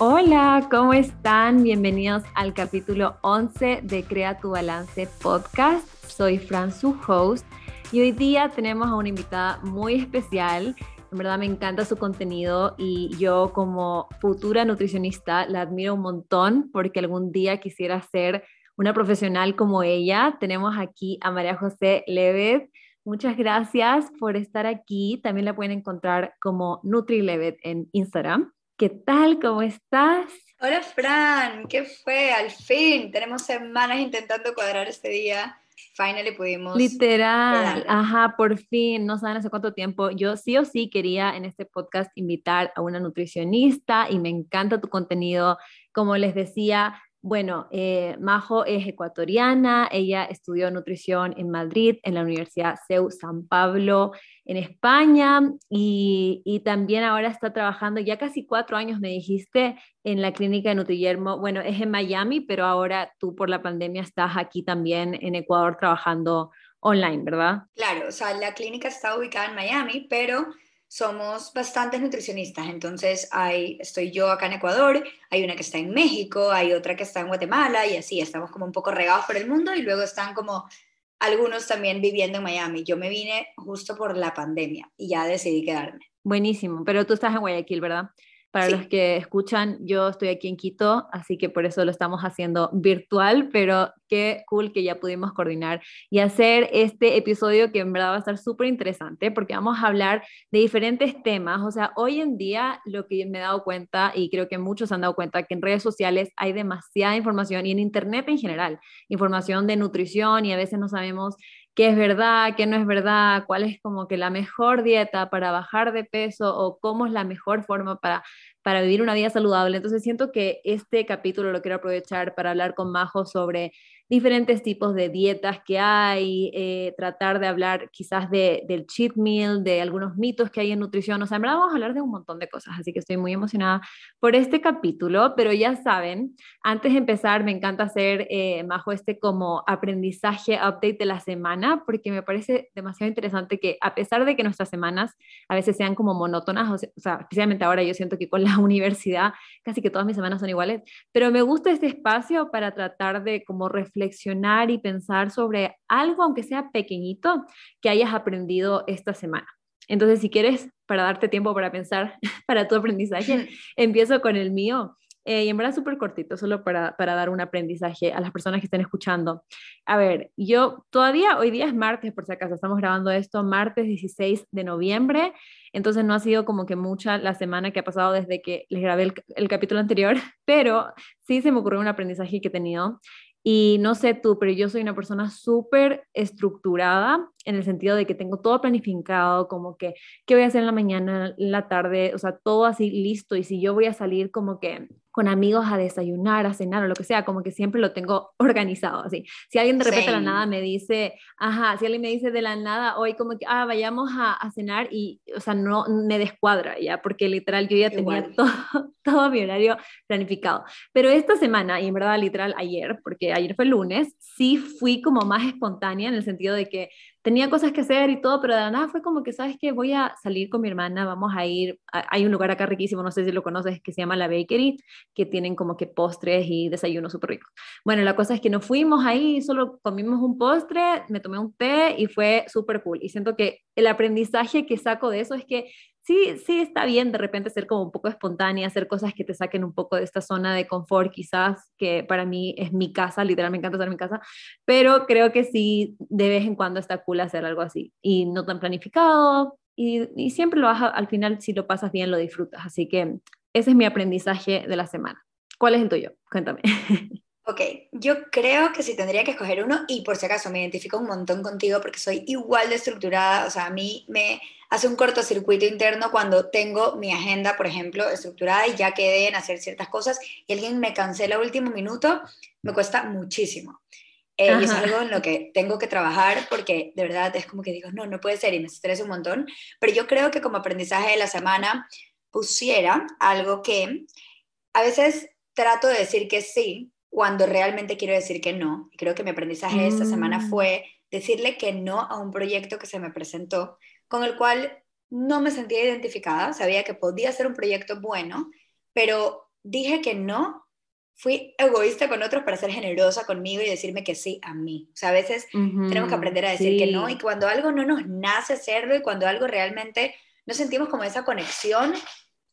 Hola, ¿cómo están? Bienvenidos al capítulo 11 de Crea tu Balance podcast. Soy Fran, su host, y hoy día tenemos a una invitada muy especial. En verdad me encanta su contenido y yo como futura nutricionista la admiro un montón porque algún día quisiera ser una profesional como ella. Tenemos aquí a María José Levet. Muchas gracias por estar aquí. También la pueden encontrar como NutriLevet en Instagram. ¿Qué tal? ¿Cómo estás? Hola Fran, ¿qué fue? Al fin, tenemos semanas intentando cuadrar este día. Finally pudimos. Literal, ajá, por fin, no saben hace cuánto tiempo. Yo sí o sí quería en este podcast invitar a una nutricionista y me encanta tu contenido. Como les decía, bueno, eh, Majo es ecuatoriana, ella estudió nutrición en Madrid, en la Universidad CEU San Pablo, en España, y, también ahora está trabajando ya casi cuatro años, me dijiste, en la clínica de Nutrillermo. Bueno, es en Miami, pero ahora tú por la pandemia estás aquí también en Ecuador trabajando online, ¿verdad? Claro, o sea, la clínica está ubicada en Miami, pero somos bastantes nutricionistas, entonces hay, estoy yo acá en Ecuador, hay una que está en México, hay otra que está en Guatemala y así, estamos como un poco regados por el mundo y luego están como algunos también viviendo en Miami. Yo me vine justo por la pandemia y ya decidí quedarme. Buenísimo, pero tú estás en Guayaquil, ¿verdad? Para los que escuchan, yo estoy aquí en Quito, así que por eso lo estamos haciendo virtual, pero qué cool que ya pudimos coordinar y hacer este episodio que en verdad va a estar súper interesante porque vamos a hablar de diferentes temas. O sea, hoy en día lo que me he dado cuenta y creo que muchos han dado cuenta que en redes sociales hay demasiada información y en Internet en general, información de nutrición y a veces no sabemos qué es verdad, qué no es verdad, cuál es como que la mejor dieta para bajar de peso o cómo es la mejor forma para, para vivir una vida saludable. Entonces siento que este capítulo lo quiero aprovechar para hablar con Majo sobre diferentes tipos de dietas que hay, eh, tratar de hablar quizás de, del cheat meal, de algunos mitos que hay en nutrición. O sea, en verdad vamos a hablar de un montón de cosas, así que estoy muy emocionada por este capítulo, pero ya saben, antes de empezar, me encanta hacer, eh, Majo, este como aprendizaje, update de la semana, porque me parece demasiado interesante que a pesar de que nuestras semanas a veces sean como monótonas, o sea, especialmente ahora yo siento que con la universidad casi que todas mis semanas son iguales, pero me gusta este espacio para tratar de como reflexionar reflexionar y pensar sobre algo, aunque sea pequeñito, que hayas aprendido esta semana. Entonces, si quieres, para darte tiempo para pensar para tu aprendizaje, empiezo con el mío. Eh, y en verdad súper cortito, solo para, para, dar un aprendizaje a las personas que estén escuchando. A ver, yo todavía, hoy día es martes, por si acaso, estamos grabando esto martes 16 de noviembre, entonces no ha sido como que mucha la semana que ha pasado desde que les grabé el, el capítulo anterior, pero sí se me ocurrió un aprendizaje que he tenido y no sé tú, pero yo soy una persona súper estructurada en el sentido de que tengo todo planificado, como que qué voy a hacer en la mañana, en la tarde, o sea, todo así listo. Y si yo voy a salir como que con amigos a desayunar, a cenar o lo que sea, como que siempre lo tengo organizado así. Si alguien de repente de la nada me dice, ajá, si alguien me dice de la nada, hoy como que, ah, vayamos a, a cenar y, o sea, no me descuadra ya, porque literal yo ya tenía todo, todo mi horario planificado. Pero esta semana, y en verdad literal ayer, porque ayer fue lunes, sí fui como más espontánea en el sentido de que tenía cosas que hacer y todo, pero de la nada fue como que, ¿sabes qué? Voy a salir con mi hermana, vamos a ir, hay un lugar acá riquísimo, no sé si lo conoces, que se llama La Bakery, que tienen como que postres y desayunos súper ricos. Bueno, la cosa es que nos fuimos ahí, solo comimos un postre, me tomé un té y fue súper cool. Y siento que el aprendizaje que saco de eso es que sí, sí está bien de repente ser como un poco espontánea, hacer cosas que te saquen un poco de esta zona de confort, quizás, que para mí es mi casa, literal me encanta estar en mi casa, pero creo que sí, de vez en cuando está cool hacer algo así y no tan planificado y, y siempre lo vas, al final, si lo pasas bien, lo disfrutas. Así que ese es mi aprendizaje de la semana. ¿Cuál es el tuyo? Cuéntame. Ok, yo creo que si tendría que escoger uno, y por si acaso me identifico un montón contigo porque soy igual de estructurada, o sea, a mí me hace un cortocircuito interno cuando tengo mi agenda, por ejemplo, estructurada y ya quedé en hacer ciertas cosas y alguien me cancela a último minuto, me cuesta muchísimo. Eh, y es algo en lo que tengo que trabajar porque de verdad es como que digo, no, no puede ser y me estresa un montón, pero yo creo que como aprendizaje de la semana pusiera algo que a veces trato de decir que sí, cuando realmente quiero decir que no. Y creo que mi aprendizaje esta semana mm. fue decirle que no a un proyecto que se me presentó, con el cual no me sentía identificada, sabía que podía ser un proyecto bueno, pero dije que no, fui egoísta con otros para ser generosa conmigo y decirme que sí a mí. O sea, a veces tenemos que aprender a decir que no y cuando algo no nos nace hacerlo y cuando algo realmente no sentimos como esa conexión,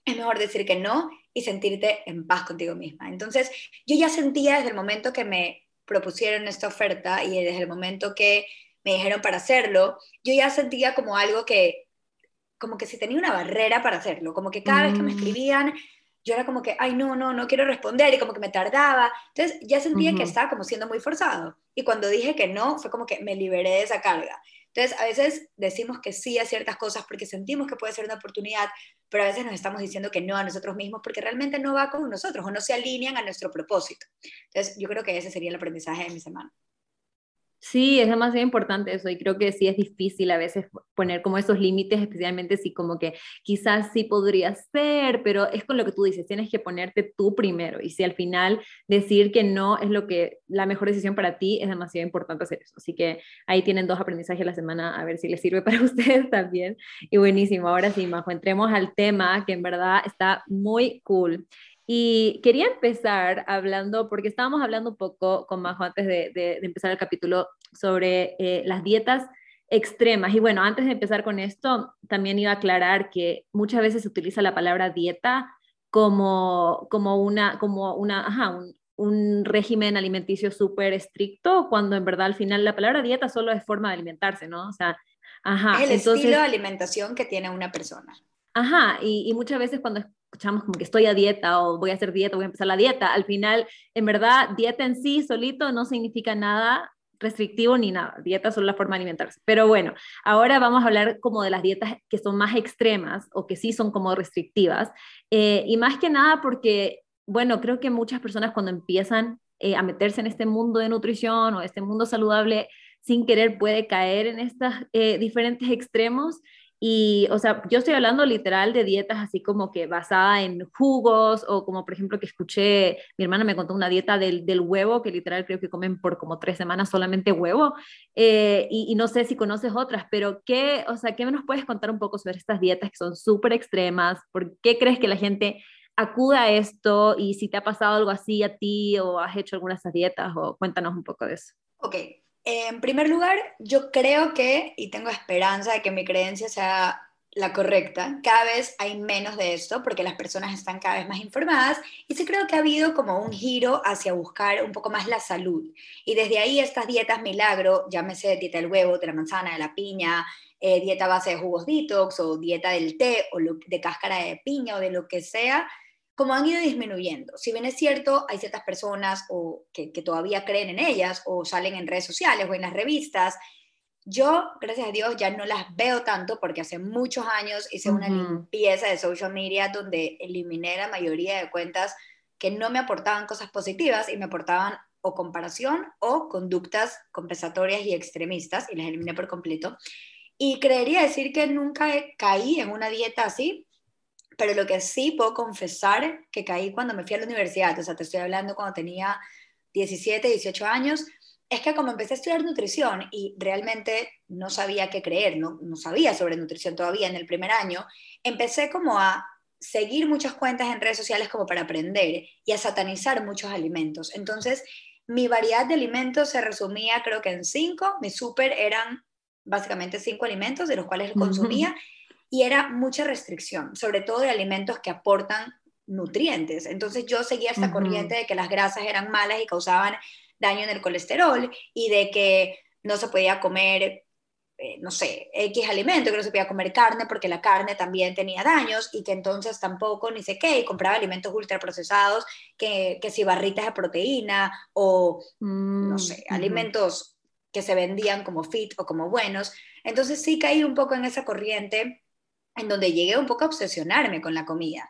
es mejor decir que no y sentirte en paz contigo misma. Entonces, yo ya sentía desde el momento que me propusieron esta oferta y desde el momento que me dijeron para hacerlo, yo ya sentía como algo que, como que si tenía una barrera para hacerlo, como que cada vez que me mm. escribían, yo era como que, ay, no, no, no quiero responder y como que me tardaba. Entonces ya sentía que estaba como siendo muy forzado. Y cuando dije que no, fue como que me liberé de esa carga. Entonces, a veces decimos que sí a ciertas cosas porque sentimos que puede ser una oportunidad, pero a veces nos estamos diciendo que no a nosotros mismos porque realmente no va con nosotros o no se alinean a nuestro propósito. Entonces, yo creo que ese sería el aprendizaje de mi semana. Sí, es demasiado importante eso y creo que sí es difícil a veces poner como esos límites, especialmente si como que quizás sí podría ser, pero es con lo que tú dices, tienes que ponerte tú primero y si al final decir que no es lo que la mejor decisión para ti, es demasiado importante hacer eso. Así que ahí tienen dos aprendizajes a la semana, a ver si les sirve para ustedes también. Y buenísimo, ahora sí, Majo, entremos al tema que en verdad está muy cool. Y quería empezar hablando, porque estábamos hablando un poco con Majo antes de, empezar el capítulo sobre eh, las dietas extremas. Y bueno, antes de empezar con esto, también iba a aclarar que muchas veces se utiliza la palabra dieta como, como una, como una, ajá, un, régimen alimenticio súper estricto, cuando en verdad al final la palabra dieta solo es forma de alimentarse, ¿no? O sea, ajá. Es el estilo de alimentación que tiene una persona. Ajá, y, y muchas veces cuando escuchamos como que estoy a dieta o voy a hacer dieta, voy a empezar la dieta, al final, en verdad, dieta en sí solito no significa nada restrictivo ni nada, dieta solo la forma de alimentarse. Pero bueno, ahora vamos a hablar como de las dietas que son más extremas o que sí son como restrictivas. Eh, y más que nada porque, bueno, creo que muchas personas cuando empiezan eh, a meterse en este mundo de nutrición o este mundo saludable, sin querer puede caer en estos eh, diferentes extremos y, o sea, yo estoy hablando literal de dietas así como que basada en jugos o como por ejemplo que escuché, mi hermana me contó una dieta del, del huevo, que literal creo que comen por como tres semanas solamente huevo. Eh, y, no sé si conoces otras, pero ¿qué, o sea, ¿qué nos puedes contar un poco sobre estas dietas que son súper extremas? ¿Por qué crees que la gente acuda a esto? Y si te ha pasado algo así a ti o has hecho alguna de esas dietas o cuéntanos un poco de eso. Ok, en primer lugar, yo creo que, y tengo esperanza de que mi creencia sea la correcta, cada vez hay menos de esto porque las personas están cada vez más informadas y sí creo que ha habido como un giro hacia buscar un poco más la salud. Y desde ahí estas dietas milagro, llámese dieta del huevo, de la manzana, de la piña, eh, dieta base de jugos detox o dieta del té o de cáscara de piña o de lo que sea, como han ido disminuyendo. Si bien es cierto, hay ciertas personas o que, todavía creen en ellas o salen en redes sociales o en las revistas, yo, gracias a Dios, ya no las veo tanto porque hace muchos años hice una limpieza de social media donde eliminé la mayoría de cuentas que no me aportaban cosas positivas y me aportaban o comparación o conductas compensatorias y extremistas y las eliminé por completo. Y creería decir que nunca caí en una dieta así, pero lo que sí puedo confesar que caí cuando me fui a la universidad, o sea, te estoy hablando cuando tenía 17, 18 años, es que como empecé a estudiar nutrición y realmente no sabía qué creer, no, no sabía sobre nutrición todavía en el primer año, empecé como a seguir muchas cuentas en redes sociales como para aprender y a satanizar muchos alimentos. Entonces, mi variedad de alimentos se resumía creo que en cinco, mi súper eran básicamente cinco alimentos de los cuales consumía y era mucha restricción, sobre todo de alimentos que aportan nutrientes. Entonces yo seguía esta corriente de que las grasas eran malas y causaban daño en el colesterol y de que no se podía comer, eh, no sé, X alimento, que no se podía comer carne porque la carne también tenía daños y que entonces tampoco ni sé qué, y compraba alimentos ultraprocesados, que, que si barritas de proteína o, no sé, mm, alimentos que se vendían como fit o como buenos. Entonces sí caí un poco en esa corriente en donde llegué un poco a obsesionarme con la comida.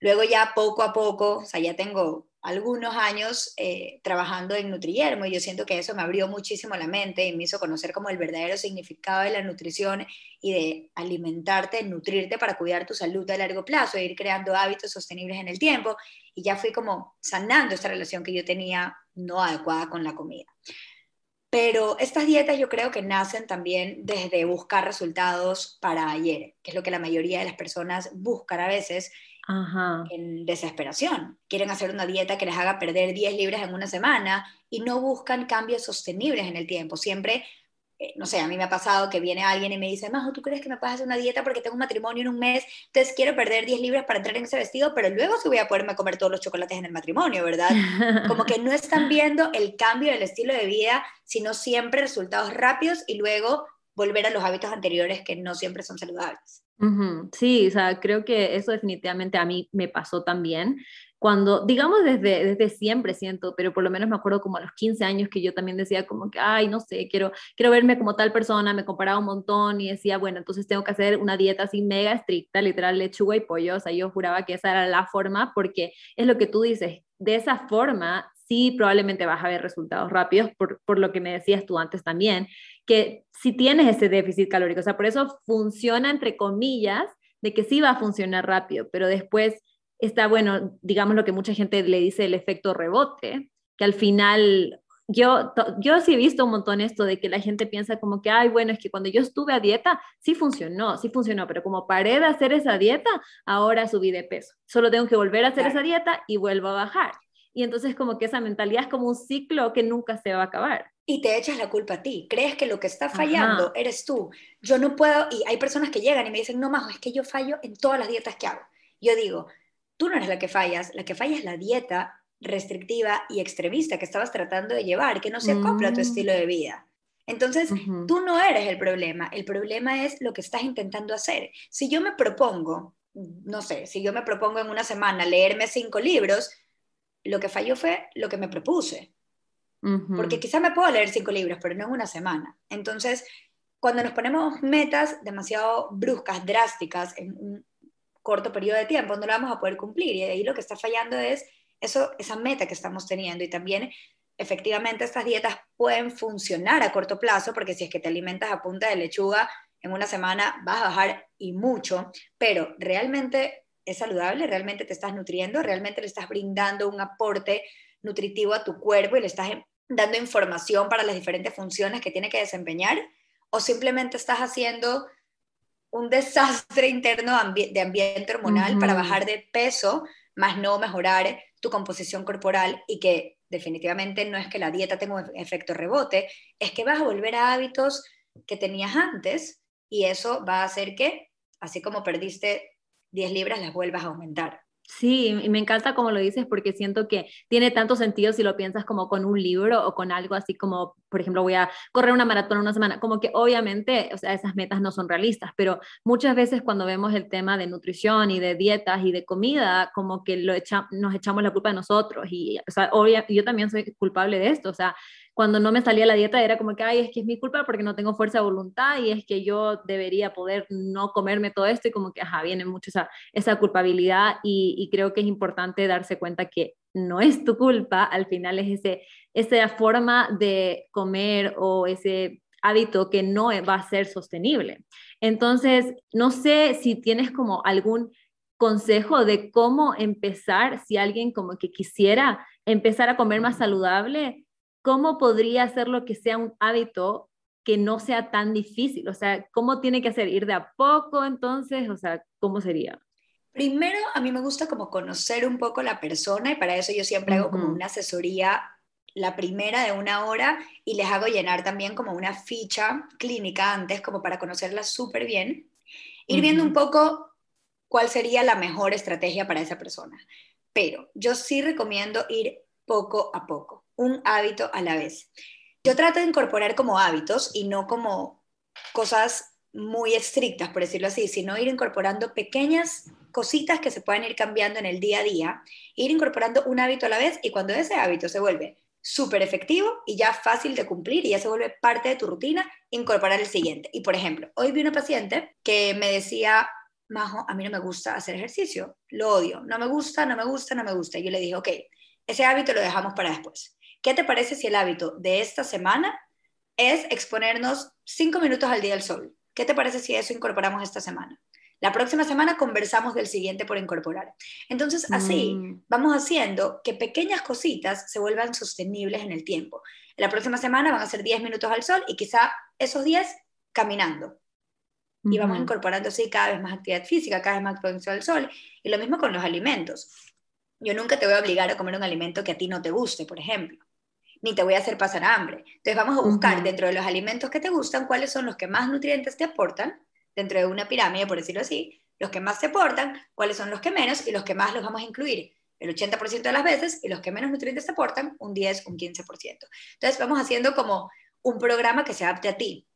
Luego ya poco a poco, o sea, ya tengo algunos años eh, trabajando en Nutriyermo y yo siento que eso me abrió muchísimo la mente y me hizo conocer como el verdadero significado de la nutrición y de alimentarte, nutrirte para cuidar tu salud a largo plazo e ir creando hábitos sostenibles en el tiempo y ya fui como sanando esta relación que yo tenía no adecuada con la comida. Pero estas dietas yo creo que nacen también desde buscar resultados para ayer, que es lo que la mayoría de las personas buscan a veces, en desesperación. Quieren hacer una dieta que les haga perder 10 libras en una semana y no buscan cambios sostenibles en el tiempo. Siempre no sé, a mí me ha pasado que viene alguien y me dice, Majo, ¿tú crees que me puedes hacer una dieta porque tengo un matrimonio en un mes? Entonces quiero perder 10 libras para entrar en ese vestido, pero luego sí voy a poderme comer todos los chocolates en el matrimonio, ¿verdad? Como que no están viendo el cambio del estilo de vida, sino siempre resultados rápidos y luego volver a los hábitos anteriores que no siempre son saludables. Sí, o sea, creo que eso definitivamente a mí me pasó también cuando, digamos desde, desde siempre siento, pero por lo menos me acuerdo como a los 15 años que yo también decía como que, ay, no sé, quiero, quiero verme como tal persona, me comparaba un montón y decía, bueno, entonces tengo que hacer una dieta así mega estricta, literal lechuga y pollo, o sea, yo juraba que esa era la forma porque es lo que tú dices, de esa forma sí probablemente vas a ver resultados rápidos, por, por lo que me decías tú antes también, que si tienes ese déficit calórico, o sea, por eso funciona entre comillas, de que sí va a funcionar rápido, pero después está, bueno, digamos lo que mucha gente le dice el efecto rebote, que al final yo, yo sí he visto un montón esto de que la gente piensa como que, ay, bueno, es que cuando yo estuve a dieta, sí funcionó, sí funcionó, pero como paré de hacer esa dieta, ahora subí de peso. Solo tengo que volver a hacer esa dieta y vuelvo a bajar. Y entonces como que esa mentalidad es como un ciclo que nunca se va a acabar. Y te echas la culpa a ti. Crees que lo que está fallando eres tú. Yo no puedo, y hay personas que llegan y me dicen, no, Majo, es que yo fallo en todas las dietas que hago. Yo digo, tú no eres la que fallas, la que falla es la dieta restrictiva y extremista que estabas tratando de llevar, que no se acopla a tu mm. estilo de vida. Entonces, tú no eres el problema, el problema es lo que estás intentando hacer. Si yo me propongo, no sé, si yo me propongo en una semana leerme cinco libros, lo que falló fue lo que me propuse. Porque quizá me puedo leer cinco libros, pero no en una semana. Entonces, cuando nos ponemos metas demasiado bruscas, drásticas, en un corto periodo de tiempo, no lo vamos a poder cumplir. Y ahí lo que está fallando es eso, esa meta que estamos teniendo. Y también, efectivamente, estas dietas pueden funcionar a corto plazo, porque si es que te alimentas a punta de lechuga, en una semana vas a bajar y mucho, pero realmente es saludable, realmente te estás nutriendo, realmente le estás brindando un aporte nutritivo a tu cuerpo y le estás dando información para las diferentes funciones que tiene que desempeñar, o simplemente estás haciendo un desastre interno de ambiente hormonal para bajar de peso, más no mejorar tu composición corporal y que definitivamente no es que la dieta tenga un efecto rebote, es que vas a volver a hábitos que tenías antes y eso va a hacer que, así como perdiste 10 libras, las vuelvas a aumentar. Sí, me encanta como lo dices porque siento que tiene tanto sentido si lo piensas como con un libro o con algo así como, por ejemplo, voy a correr una maratón una semana, como que obviamente, o sea, esas metas no son realistas, pero muchas veces cuando vemos el tema de nutrición y de dietas y de comida, como que lo nos echamos la culpa de nosotros y, o sea, yo también soy culpable de esto, o sea, cuando no me salía la dieta era como que, ay, es que es mi culpa porque no tengo fuerza de voluntad y es que yo debería poder no comerme todo esto y como que, ajá, viene mucho esa, esa culpabilidad y, creo que es importante darse cuenta que no es tu culpa, al final es ese, esa forma de comer o ese hábito que no va a ser sostenible. Entonces, no sé si tienes como algún consejo de cómo empezar si alguien como que quisiera empezar a comer más saludable ¿cómo podría hacerlo que sea un hábito que no sea tan difícil? O sea, ¿cómo tiene que hacer? ¿Ir de a poco entonces? O sea, ¿cómo sería? Primero, a mí me gusta como conocer un poco la persona y para eso yo siempre hago como una asesoría, la primera de una hora y les hago llenar también como una ficha clínica antes, como para conocerla súper bien. Ir viendo un poco cuál sería la mejor estrategia para esa persona. Pero yo sí recomiendo ir poco a poco un hábito a la vez. Yo trato de incorporar como hábitos y no como cosas muy estrictas, por decirlo así, sino ir incorporando pequeñas cositas que se pueden ir cambiando en el día a día, ir incorporando un hábito a la vez y cuando ese hábito se vuelve súper efectivo y ya fácil de cumplir y ya se vuelve parte de tu rutina, incorporar el siguiente. Y por ejemplo, hoy vi una paciente que me decía, Majo, a mí no me gusta hacer ejercicio, lo odio, no me gusta, no me gusta, no me gusta. Y yo le dije, ok, ese hábito lo dejamos para después. ¿Qué te parece si el hábito de esta semana es exponernos cinco minutos al día al sol? ¿Qué te parece si eso incorporamos esta semana? La próxima semana conversamos del siguiente por incorporar. Entonces, así mm. vamos haciendo que pequeñas cositas se vuelvan sostenibles en el tiempo. La próxima semana van a ser 10 minutos al sol y quizá esos 10 caminando. Y vamos incorporando así cada vez más actividad física, cada vez más exposición al sol. Y lo mismo con los alimentos. Yo nunca te voy a obligar a comer un alimento que a ti no te guste, por ejemplo. Ni te voy a hacer pasar hambre. Entonces vamos a buscar dentro de los alimentos que te gustan cuáles son los que más nutrientes te aportan, dentro de una pirámide, por decirlo así, los que más te aportan, cuáles son los que menos y los que más los vamos a incluir el 80% de las veces y los que menos nutrientes te aportan, un 10, un 15%. Entonces vamos haciendo como un programa que se adapte a ti.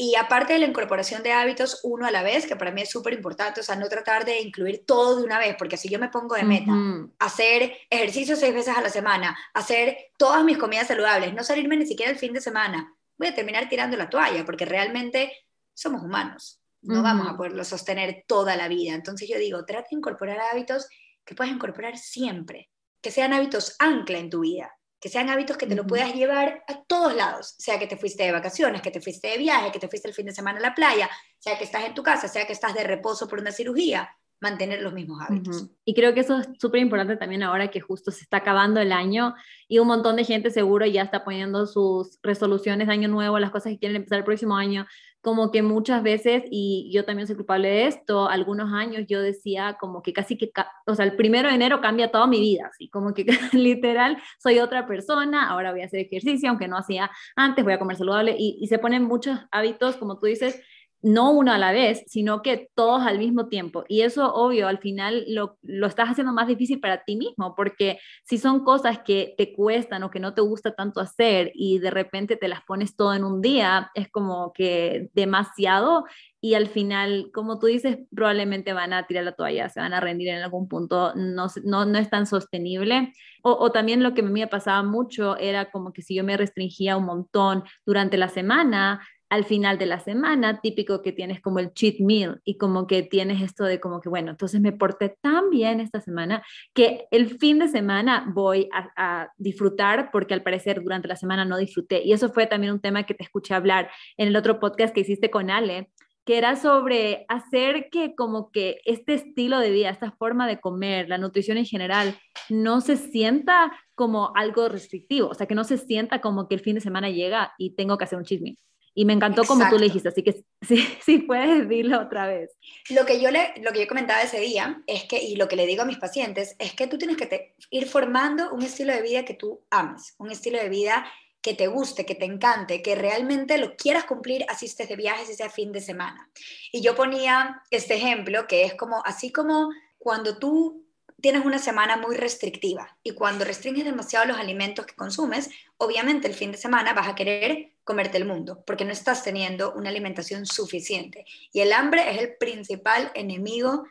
Y aparte de la incorporación de hábitos uno a la vez, que para mí es súper importante, o sea, no tratar de incluir todo de una vez, porque si yo me pongo de meta, hacer ejercicio seis veces a la semana, hacer todas mis comidas saludables, no salirme ni siquiera el fin de semana, voy a terminar tirando la toalla, porque realmente somos humanos, no vamos a poderlo sostener toda la vida. Entonces yo digo, trata de incorporar hábitos que puedas incorporar siempre, que sean hábitos ancla en tu vida que sean hábitos que te lo puedas llevar a todos lados, sea que te fuiste de vacaciones, que te fuiste de viaje, que te fuiste el fin de semana a la playa, sea que estás en tu casa, sea que estás de reposo por una cirugía, mantener los mismos hábitos. Y creo que eso es súper importante también ahora que justo se está acabando el año y un montón de gente seguro ya está poniendo sus resoluciones de año nuevo, las cosas que quieren empezar el próximo año, como que muchas veces, y yo también soy culpable de esto, algunos años yo decía como que casi que, o sea, el primero de enero cambia toda mi vida, así como que literal soy otra persona, ahora voy a hacer ejercicio, aunque no hacía antes, voy a comer saludable, y, y se ponen muchos hábitos, como tú dices, no uno a la vez, sino que todos al mismo tiempo. Y eso, obvio, al final lo, estás haciendo más difícil para ti mismo, porque si son cosas que te cuestan o que no te gusta tanto hacer y de repente te las pones todo en un día, es como que demasiado y al final, como tú dices, probablemente van a tirar la toalla, se van a rendir en algún punto, no, no, es tan sostenible. O, o, también lo que a mí me pasaba mucho era como que si yo me restringía un montón durante la semana, al final de la semana, típico que tienes como el cheat meal y como que tienes esto de como que, bueno, entonces me porté tan bien esta semana que el fin de semana voy a, disfrutar porque al parecer durante la semana no disfruté. Y eso fue también un tema que te escuché hablar en el otro podcast que hiciste con Ale, que era sobre hacer que como que este estilo de vida, esta forma de comer, la nutrición en general, no se sienta como algo restrictivo, o sea, que no se sienta como que el fin de semana llega y tengo que hacer un cheat meal. Y me encantó como tú le dijiste, así que sí, sí puedes decirlo otra vez. Lo que, yo le, lo que yo comentaba ese día es que, y lo que le digo a mis pacientes, es que tú tienes que ir formando un estilo de vida que tú ames, un estilo de vida que te guste, que te encante, que realmente lo quieras cumplir, así estés de viajes, sea fin de semana. Y yo ponía este ejemplo que es como, así como cuando tú tienes una semana muy restrictiva y cuando restringes demasiado los alimentos que consumes, obviamente el fin de semana vas a querer comerte el mundo porque no estás teniendo una alimentación suficiente. Y el hambre es el principal enemigo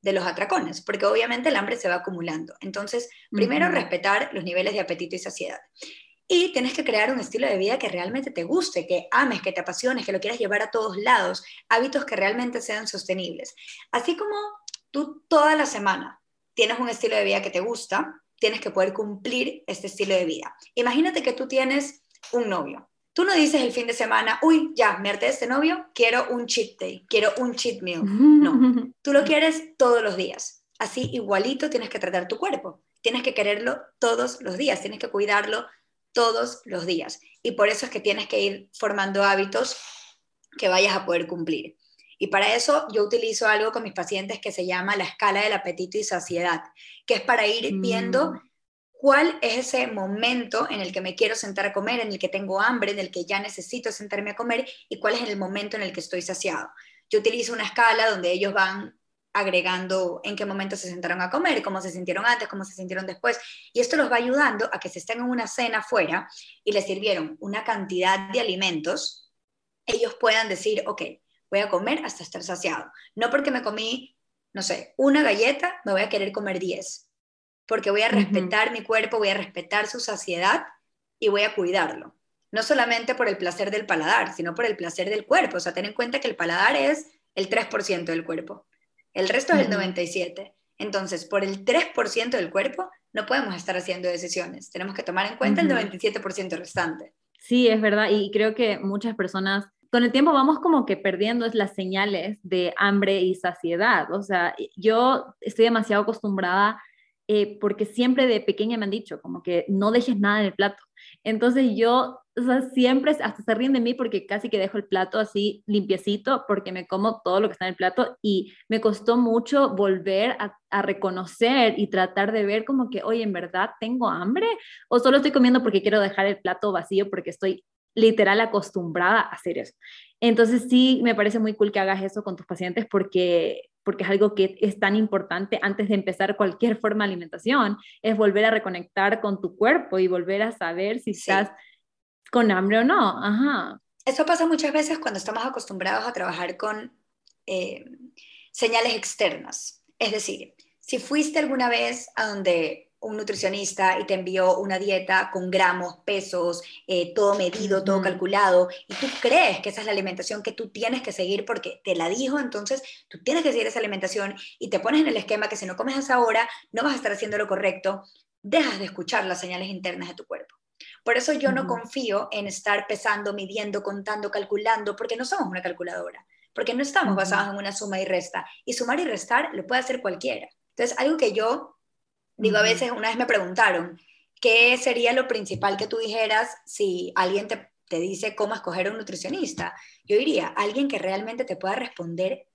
de los atracones, porque obviamente el hambre se va acumulando. Entonces, primero respetar los niveles de apetito y saciedad. Y tienes que crear un estilo de vida que realmente te guste, que ames, que te apasiones, que lo quieras llevar a todos lados, hábitos que realmente sean sostenibles. Así como tú toda la semana tienes un estilo de vida que te gusta, tienes que poder cumplir este estilo de vida. Imagínate que tú tienes un novio. Tú no dices el fin de semana, uy, ya, me harté de este novio, quiero un cheat day, quiero un cheat meal. No, tú lo quieres todos los días. Así igualito tienes que tratar tu cuerpo. Tienes que quererlo todos los días, tienes que cuidarlo todos los días. Y por eso es que tienes que ir formando hábitos que vayas a poder cumplir. Y para eso yo utilizo algo con mis pacientes que se llama la escala del apetito y saciedad, que es para ir viendo mm. Cuál es ese momento en el que me quiero sentar a comer, en el que tengo hambre, en el que ya necesito sentarme a comer y cuál es el momento en el que estoy saciado. Yo utilizo una escala donde ellos van agregando en qué momento se sentaron a comer, cómo se sintieron antes, cómo se sintieron después. Y esto los va ayudando a que se estén en una cena fuera y les sirvieron una cantidad de alimentos, ellos puedan decir, ok, voy a comer hasta estar saciado. No porque me comí, no sé, una galleta, me voy a querer comer 10. Porque voy a respetar mi cuerpo, voy a respetar su saciedad y voy a cuidarlo. No solamente por el placer del paladar, sino por el placer del cuerpo. O sea, ten en cuenta que el paladar es el 3% del cuerpo. El resto es el 97%. Entonces, por el 3% del cuerpo no podemos estar haciendo decisiones. Tenemos que tomar en cuenta el 97% restante. Sí, es verdad. Y creo que muchas personas con el tiempo vamos como que perdiendo las señales de hambre y saciedad. O sea, yo estoy demasiado acostumbrada eh, porque siempre de pequeña me han dicho como que no dejes nada en el plato. Entonces yo o sea, siempre hasta se ríen de mí porque casi que dejo el plato así limpiecito porque me como todo lo que está en el plato y me costó mucho volver a, a, reconocer y tratar de ver como que, oye, ¿en verdad tengo hambre? ¿O solo estoy comiendo porque quiero dejar el plato vacío porque estoy literal acostumbrada a hacer eso? Entonces sí, me parece muy cool que hagas eso con tus pacientes porque porque es algo que es tan importante antes de empezar cualquier forma de alimentación, es volver a reconectar con tu cuerpo y volver a saber si estás con hambre o no. Ajá. Eso pasa muchas veces cuando estamos acostumbrados a trabajar con eh, señales externas. Es decir, si fuiste alguna vez a donde un nutricionista y te envió una dieta con gramos, pesos, eh, todo medido, todo calculado, y tú crees que esa es la alimentación que tú tienes que seguir porque te la dijo, entonces tú tienes que seguir esa alimentación y te pones en el esquema que si no comes a esa hora no vas a estar haciendo lo correcto, dejas de escuchar las señales internas de tu cuerpo. Por eso yo no confío en estar pesando, midiendo, contando, calculando, porque no somos una calculadora, porque no estamos basados en una suma y resta. Y sumar y restar lo puede hacer cualquiera. Entonces, algo que yo digo a veces, una vez me preguntaron, ¿qué sería lo principal que tú dijeras si alguien te, te dice cómo escoger a un nutricionista? Yo diría, alguien que realmente te pueda responder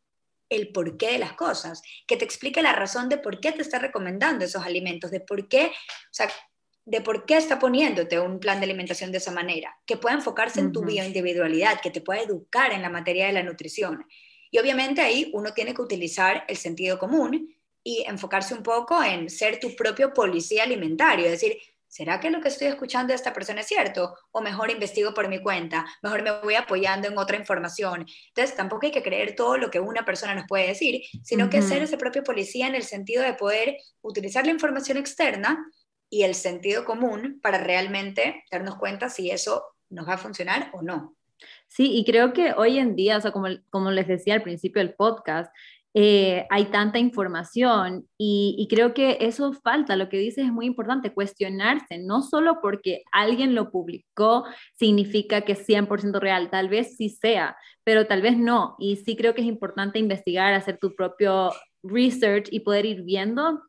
el porqué de las cosas, que te explique la razón de por qué te está recomendando esos alimentos, de por qué, o sea, de por qué está poniéndote un plan de alimentación de esa manera, que pueda enfocarse en tu bioindividualidad, que te pueda educar en la materia de la nutrición. Y obviamente ahí uno tiene que utilizar el sentido común y enfocarse un poco en ser tu propio policía alimentario, es decir, ¿será que lo que estoy escuchando de esta persona es cierto? O mejor investigo por mi cuenta, mejor me voy apoyando en otra información. Entonces, tampoco hay que creer todo lo que una persona nos puede decir, sino que ser ese propio policía en el sentido de poder utilizar la información externa y el sentido común para realmente darnos cuenta si eso nos va a funcionar o no. Sí, y creo que hoy en día, o sea, como, como les decía al principio del podcast, eh, hay tanta información y, y, creo que eso falta, lo que dices es muy importante, cuestionarse, no solo porque alguien lo publicó significa que es 100% real, tal vez sí sea, pero tal vez no, y sí creo que es importante investigar, hacer tu propio research y poder ir viendo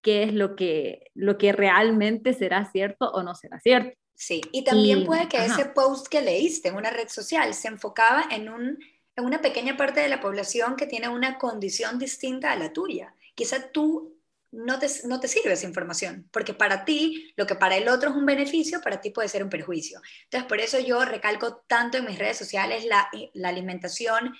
qué es lo que, lo que realmente será cierto o no será cierto. Sí, y también puede que ese post que leíste en una red social se enfocaba en, un, en una pequeña parte de la población que tiene una condición distinta a la tuya. Quizá tú no te, no te sirve esa información, porque para ti, lo que para el otro es un beneficio, para ti puede ser un perjuicio. Entonces, por eso yo recalco tanto en mis redes sociales la, la alimentación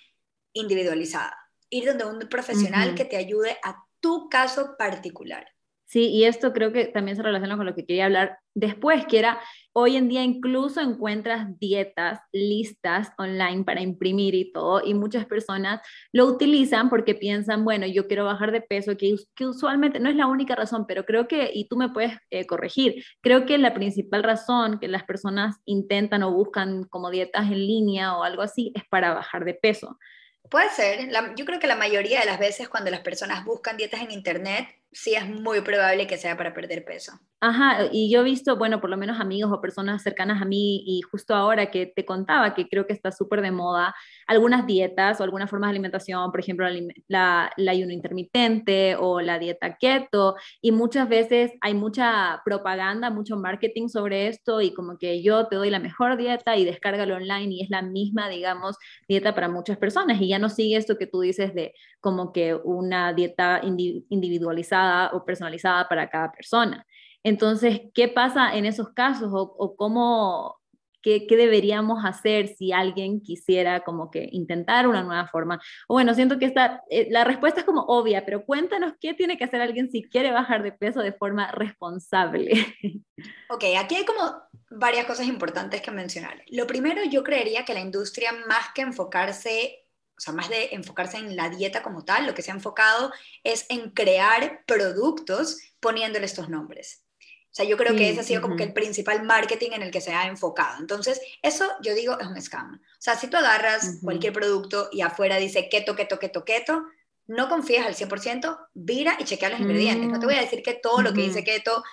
individualizada. Ir donde un profesional que te ayude a tu caso particular. Sí, y esto creo que también se relaciona con lo que quería hablar después, que era, hoy en día incluso encuentras dietas listas online para imprimir y todo, y muchas personas lo utilizan porque piensan, bueno, yo quiero bajar de peso, que, usualmente no es la única razón, pero creo que, y tú me puedes eh, corregir, creo que la principal razón que las personas intentan o buscan como dietas en línea o algo así es para bajar de peso. Puede ser. yo creo que la mayoría de las veces cuando las personas buscan dietas en Internet, sí es muy probable que sea para perder peso. Ajá, y yo he visto, bueno, por lo menos amigos o personas cercanas a mí, y justo ahora que te contaba que creo que está súper de moda, algunas dietas o algunas formas de alimentación, por ejemplo, la, la, ayuno intermitente o la dieta keto, y muchas veces hay mucha propaganda, mucho marketing sobre esto, y como que yo te doy la mejor dieta y descárgalo online y es la misma, digamos, dieta para muchas personas, y ya no sigue esto que tú dices de como que una dieta individualizada o personalizada para cada persona. Entonces, ¿qué pasa en esos casos o, cómo, qué, deberíamos hacer si alguien quisiera como que intentar una nueva forma? O bueno, siento que esta, eh, la respuesta es como obvia, pero cuéntanos qué tiene que hacer alguien si quiere bajar de peso de forma responsable. Ok, aquí hay como varias cosas importantes que mencionar. Lo primero, yo creería que la industria, más que enfocarse o sea, más de enfocarse en la dieta como tal, lo que se ha enfocado es en crear productos poniéndole estos nombres. O sea, yo creo que ese ha sido como que el principal marketing en el que se ha enfocado. Entonces, eso yo digo es un scam. O sea, si tú agarras cualquier producto y afuera dice keto, keto, keto, keto, no confíes al 100%, vira y chequea los ingredientes. No te voy a decir que todo lo que dice keto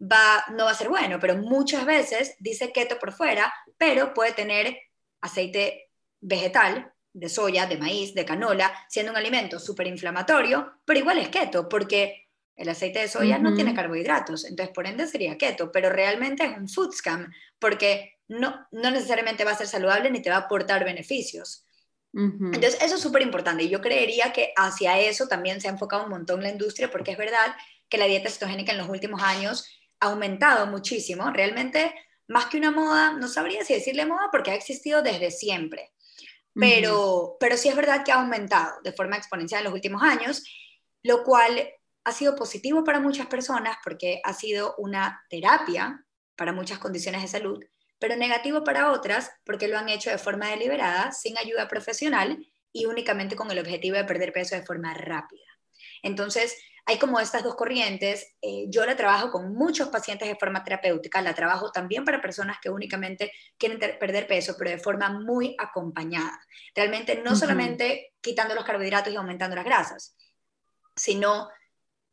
va, no va a ser bueno, pero muchas veces dice keto por fuera, pero puede tener aceite vegetal, de soya, de maíz, de canola, siendo un alimento súper inflamatorio, pero igual es keto, porque el aceite de soya no tiene carbohidratos, entonces por ende sería keto, pero realmente es un food scam, porque no, no necesariamente va a ser saludable ni te va a aportar beneficios. Entonces, eso es súper importante y yo creería que hacia eso también se ha enfocado un montón la industria porque es verdad que la dieta cetogénica en los últimos años ha aumentado muchísimo. Realmente, más que una moda, no sabría si decirle moda porque ha existido desde siempre, pero, pero sí es verdad que ha aumentado de forma exponencial en los últimos años, lo cual ha sido positivo para muchas personas porque ha sido una terapia para muchas condiciones de salud, pero negativo para otras porque lo han hecho de forma deliberada, sin ayuda profesional y únicamente con el objetivo de perder peso de forma rápida. Entonces, hay como estas dos corrientes. Eh, yo la trabajo con muchos pacientes de forma terapéutica, la trabajo también para personas que únicamente quieren perder peso, pero de forma muy acompañada. Realmente no solamente quitando los carbohidratos y aumentando las grasas, sino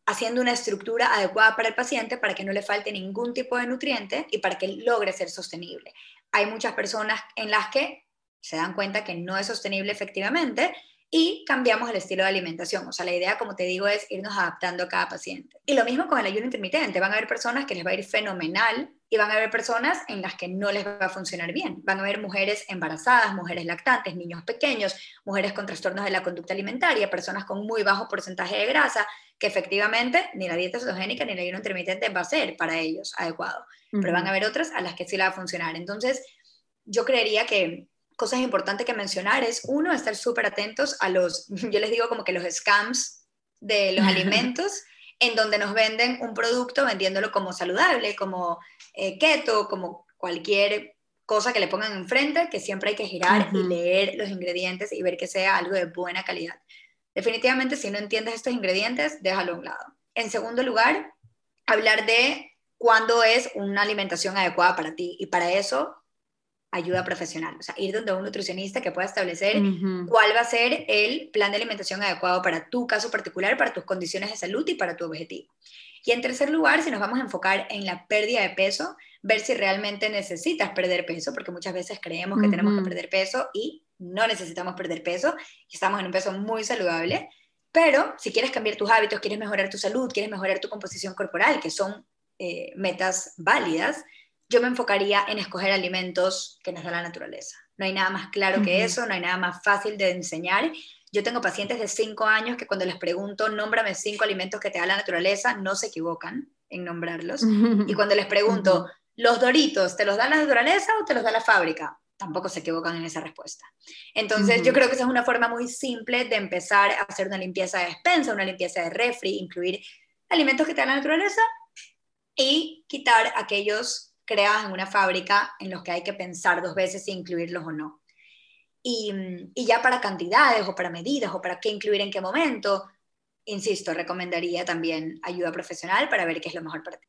haciendo una estructura adecuada para el paciente para que no le falte ningún tipo de nutriente y para que logre ser sostenible. Hay muchas personas en las que se dan cuenta que no es sostenible efectivamente y cambiamos el estilo de alimentación. O sea, la idea, como te digo, es irnos adaptando a cada paciente. Y lo mismo con el ayuno intermitente. Van a haber personas que les va a ir fenomenal y van a haber personas en las que no les va a funcionar bien. Van a haber mujeres embarazadas, mujeres lactantes, niños pequeños, mujeres con trastornos de la conducta alimentaria, personas con muy bajo porcentaje de grasa, que efectivamente ni la dieta cetogénica ni el ayuno intermitente va a ser para ellos adecuado, pero van a haber otras a las que sí la va a funcionar. Entonces, yo creería que cosas importantes que mencionar es, uno, estar súper atentos a los, yo les digo como que los scams de los alimentos, en donde nos venden un producto vendiéndolo como saludable, como eh, keto, como cualquier cosa que le pongan enfrente, que siempre hay que girar y leer los ingredientes y ver que sea algo de buena calidad. Definitivamente, si no entiendes estos ingredientes, déjalo a un lado. En segundo lugar, hablar de cuándo es una alimentación adecuada para ti. Y para eso, ayuda profesional. O sea, ir donde un nutricionista que pueda establecer cuál va a ser el plan de alimentación adecuado para tu caso particular, para tus condiciones de salud y para tu objetivo. Y en tercer lugar, si nos vamos a enfocar en la pérdida de peso, ver si realmente necesitas perder peso, porque muchas veces creemos que tenemos que perder peso y no necesitamos perder peso, estamos en un peso muy saludable, pero si quieres cambiar tus hábitos, quieres mejorar tu salud, quieres mejorar tu composición corporal, que son eh, metas válidas, yo me enfocaría en escoger alimentos que nos da la naturaleza. No hay nada más claro que eso, no hay nada más fácil de enseñar. Yo tengo pacientes de 5 años que cuando les pregunto, nómbrame cinco alimentos que te da la naturaleza, no se equivocan en nombrarlos. Y cuando les pregunto, ¿los doritos te los da la naturaleza o te los da la fábrica? tampoco se equivocan en esa respuesta. Entonces, yo creo que esa es una forma muy simple de empezar a hacer una limpieza de despensa, una limpieza de refri, incluir alimentos que te dan la naturaleza y quitar aquellos creados en una fábrica en los que hay que pensar dos veces si incluirlos o no. Y, y ya para cantidades o para medidas o para qué incluir en qué momento, insisto, recomendaría también ayuda profesional para ver qué es lo mejor para ti.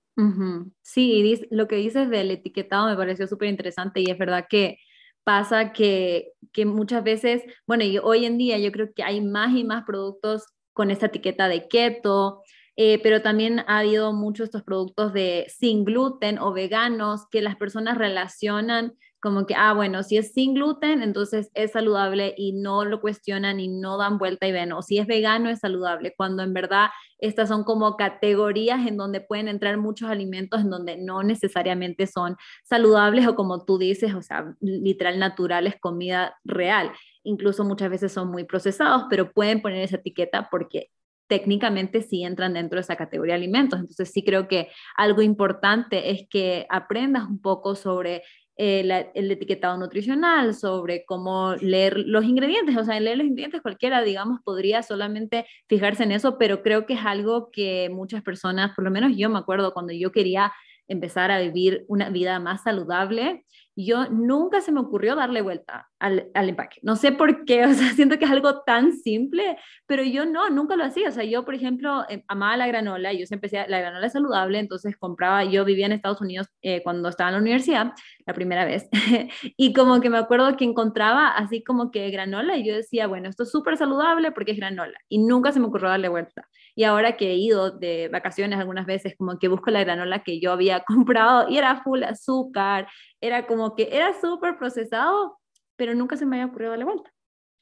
Sí, lo que dices del etiquetado me pareció súper interesante y es verdad que pasa que, muchas veces, bueno, y hoy en día yo creo que hay más y más productos con esta etiqueta de keto, eh, pero también ha habido muchos estos productos de sin gluten o veganos que las personas relacionan como que, ah, bueno, si es sin gluten, entonces es saludable y no lo cuestionan y no dan vuelta y ven, o si es vegano es saludable, cuando en verdad estas son como categorías en donde pueden entrar muchos alimentos en donde no necesariamente son saludables o como tú dices, o sea, literal naturales, comida real. Incluso muchas veces son muy procesados, pero pueden poner esa etiqueta porque técnicamente sí entran dentro de esa categoría de alimentos. Entonces sí creo que algo importante es que aprendas un poco sobre eh, el etiquetado nutricional, sobre cómo leer los ingredientes, o sea, leer los ingredientes cualquiera, digamos, podría solamente fijarse en eso, pero creo que es algo que muchas personas, por lo menos yo me acuerdo cuando yo quería empezar a vivir una vida más saludable, yo nunca se me ocurrió darle vuelta al, al, empaque. No sé por qué, o sea, siento que es algo tan simple, pero yo no, nunca lo hacía. O sea, yo, por ejemplo, em, amaba la granola, yo siempre empecé, la granola es saludable, entonces compraba, yo vivía en Estados Unidos eh, cuando estaba en la universidad, la primera vez, y como que me acuerdo que encontraba así como que granola y yo decía, bueno, esto es súper saludable porque es granola, y nunca se me ocurrió darle vuelta. Y ahora que he ido de vacaciones algunas veces, como que busco la granola que yo había comprado y era full azúcar, era como que era súper procesado, pero nunca se me había ocurrido darle vuelta.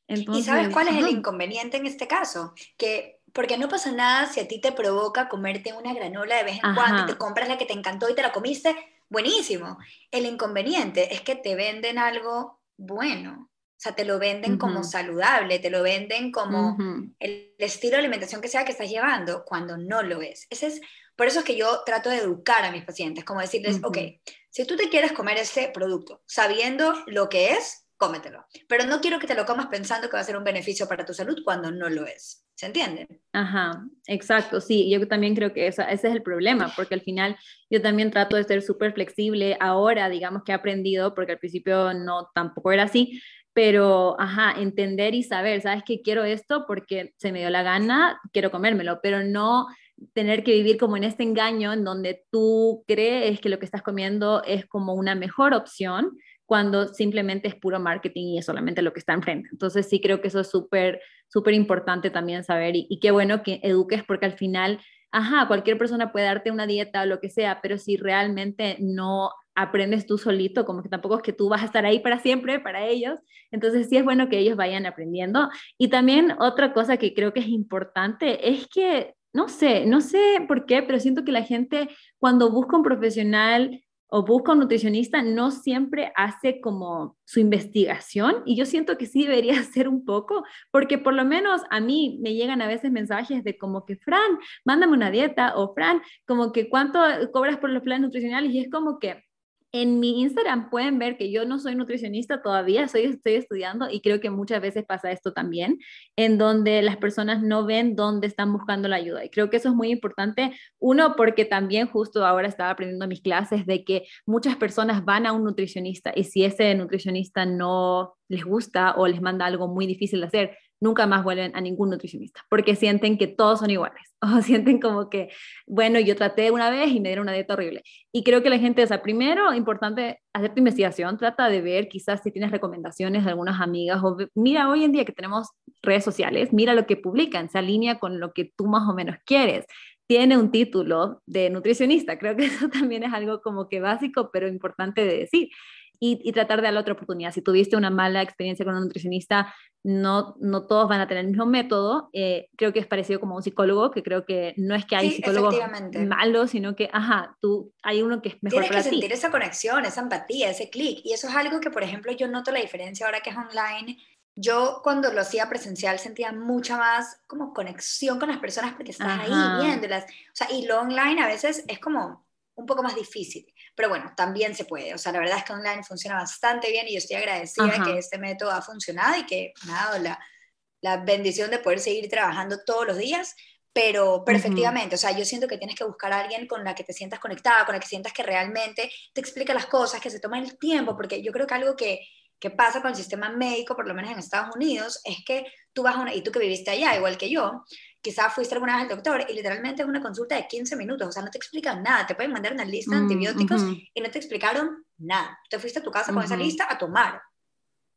¿Y sabes cuál es el inconveniente en este caso? Que porque no pasa nada si a ti te provoca comerte una granola de vez en cuando, te compras la que te encantó y te la comiste, buenísimo. El inconveniente es que te venden algo bueno. O sea, te lo venden como saludable, te lo venden como el estilo de alimentación que sea que estás llevando, cuando no lo es. Ese es por eso es que yo trato de educar a mis pacientes, como decirles, ok, si tú te quieres comer este producto sabiendo lo que es, cómetelo. Pero no quiero que te lo comas pensando que va a ser un beneficio para tu salud cuando no lo es. ¿Se entiende? Ajá, exacto, sí, yo también creo que ese es el problema, porque al final yo también trato de ser súper flexible ahora, digamos que he aprendido, porque al principio no tampoco era así, pero, ajá, entender y saber, ¿sabes que quiero esto porque se me dio la gana, quiero comérmelo, pero no tener que vivir como en este engaño en donde tú crees que lo que estás comiendo es como una mejor opción cuando simplemente es puro marketing y es solamente lo que está enfrente. Entonces sí creo que eso es súper, súper importante también saber y, qué bueno que eduques porque al final, ajá, cualquier persona puede darte una dieta o lo que sea, pero si realmente no aprendes tú solito, como que tampoco es que tú vas a estar ahí para siempre, para ellos. Entonces sí es bueno que ellos vayan aprendiendo. Y también otra cosa que creo que es importante es que no sé, no sé por qué, pero siento que la gente cuando busca un profesional o busca un nutricionista no siempre hace como su investigación y yo siento que sí debería hacer un poco, porque por lo menos a mí me llegan a veces mensajes de como que, Fran, mándame una dieta o Fran, como que cuánto cobras por los planes nutricionales y es como que en mi Instagram pueden ver que yo no soy nutricionista todavía, estoy estudiando y creo que muchas veces pasa esto también, en donde las personas no ven dónde están buscando la ayuda. Y creo que eso es muy importante, uno, porque también justo ahora estaba aprendiendo mis clases de que muchas personas van a un nutricionista y si ese nutricionista no les gusta o les manda algo muy difícil de hacer, nunca más vuelven a ningún nutricionista, porque sienten que todos son iguales, o sienten como que, bueno, yo traté una vez y me dieron una dieta horrible. Y creo que la gente, o sea, primero, importante hacer tu investigación, trata de ver quizás si tienes recomendaciones de algunas amigas, o mira, hoy en día que tenemos redes sociales, mira lo que publican, se alinea con lo que tú más o menos quieres tiene un título de nutricionista. Creo que eso también es algo como que básico, pero importante de decir y, tratar de darle otra oportunidad. Si tuviste una mala experiencia con un nutricionista, no, no todos van a tener el mismo método. Eh, creo que es parecido como un psicólogo, que creo que no es que hay psicólogos malos, sino que, ajá, tú, hay uno que es mejor Tienes que sentir esa conexión, esa empatía, ese clic. Y eso es algo que, por ejemplo, yo noto la diferencia ahora que es online. Yo cuando lo hacía presencial sentía mucha más como conexión con las personas porque estás ahí viéndolas. O sea, y lo online a veces es como un poco más difícil. Pero bueno, también se puede. O sea, la verdad es que online funciona bastante bien y yo estoy agradecida de que este método ha funcionado y que me ha dado la, la bendición de poder seguir trabajando todos los días. Pero perfectamente, o sea, yo siento que tienes que buscar a alguien con la que te sientas conectada, con la que sientas que realmente te explica las cosas, que se toma el tiempo, porque yo creo que algo que, que pasa con el sistema médico, por lo menos en Estados Unidos, es que tú vas a una, y tú que viviste allá, igual que yo, quizás fuiste alguna vez al doctor y literalmente es una consulta de 15 minutos, o sea, no te explican nada, te pueden mandar una lista de mm, antibióticos y no te explicaron nada. Te fuiste a tu casa con esa lista a tomar.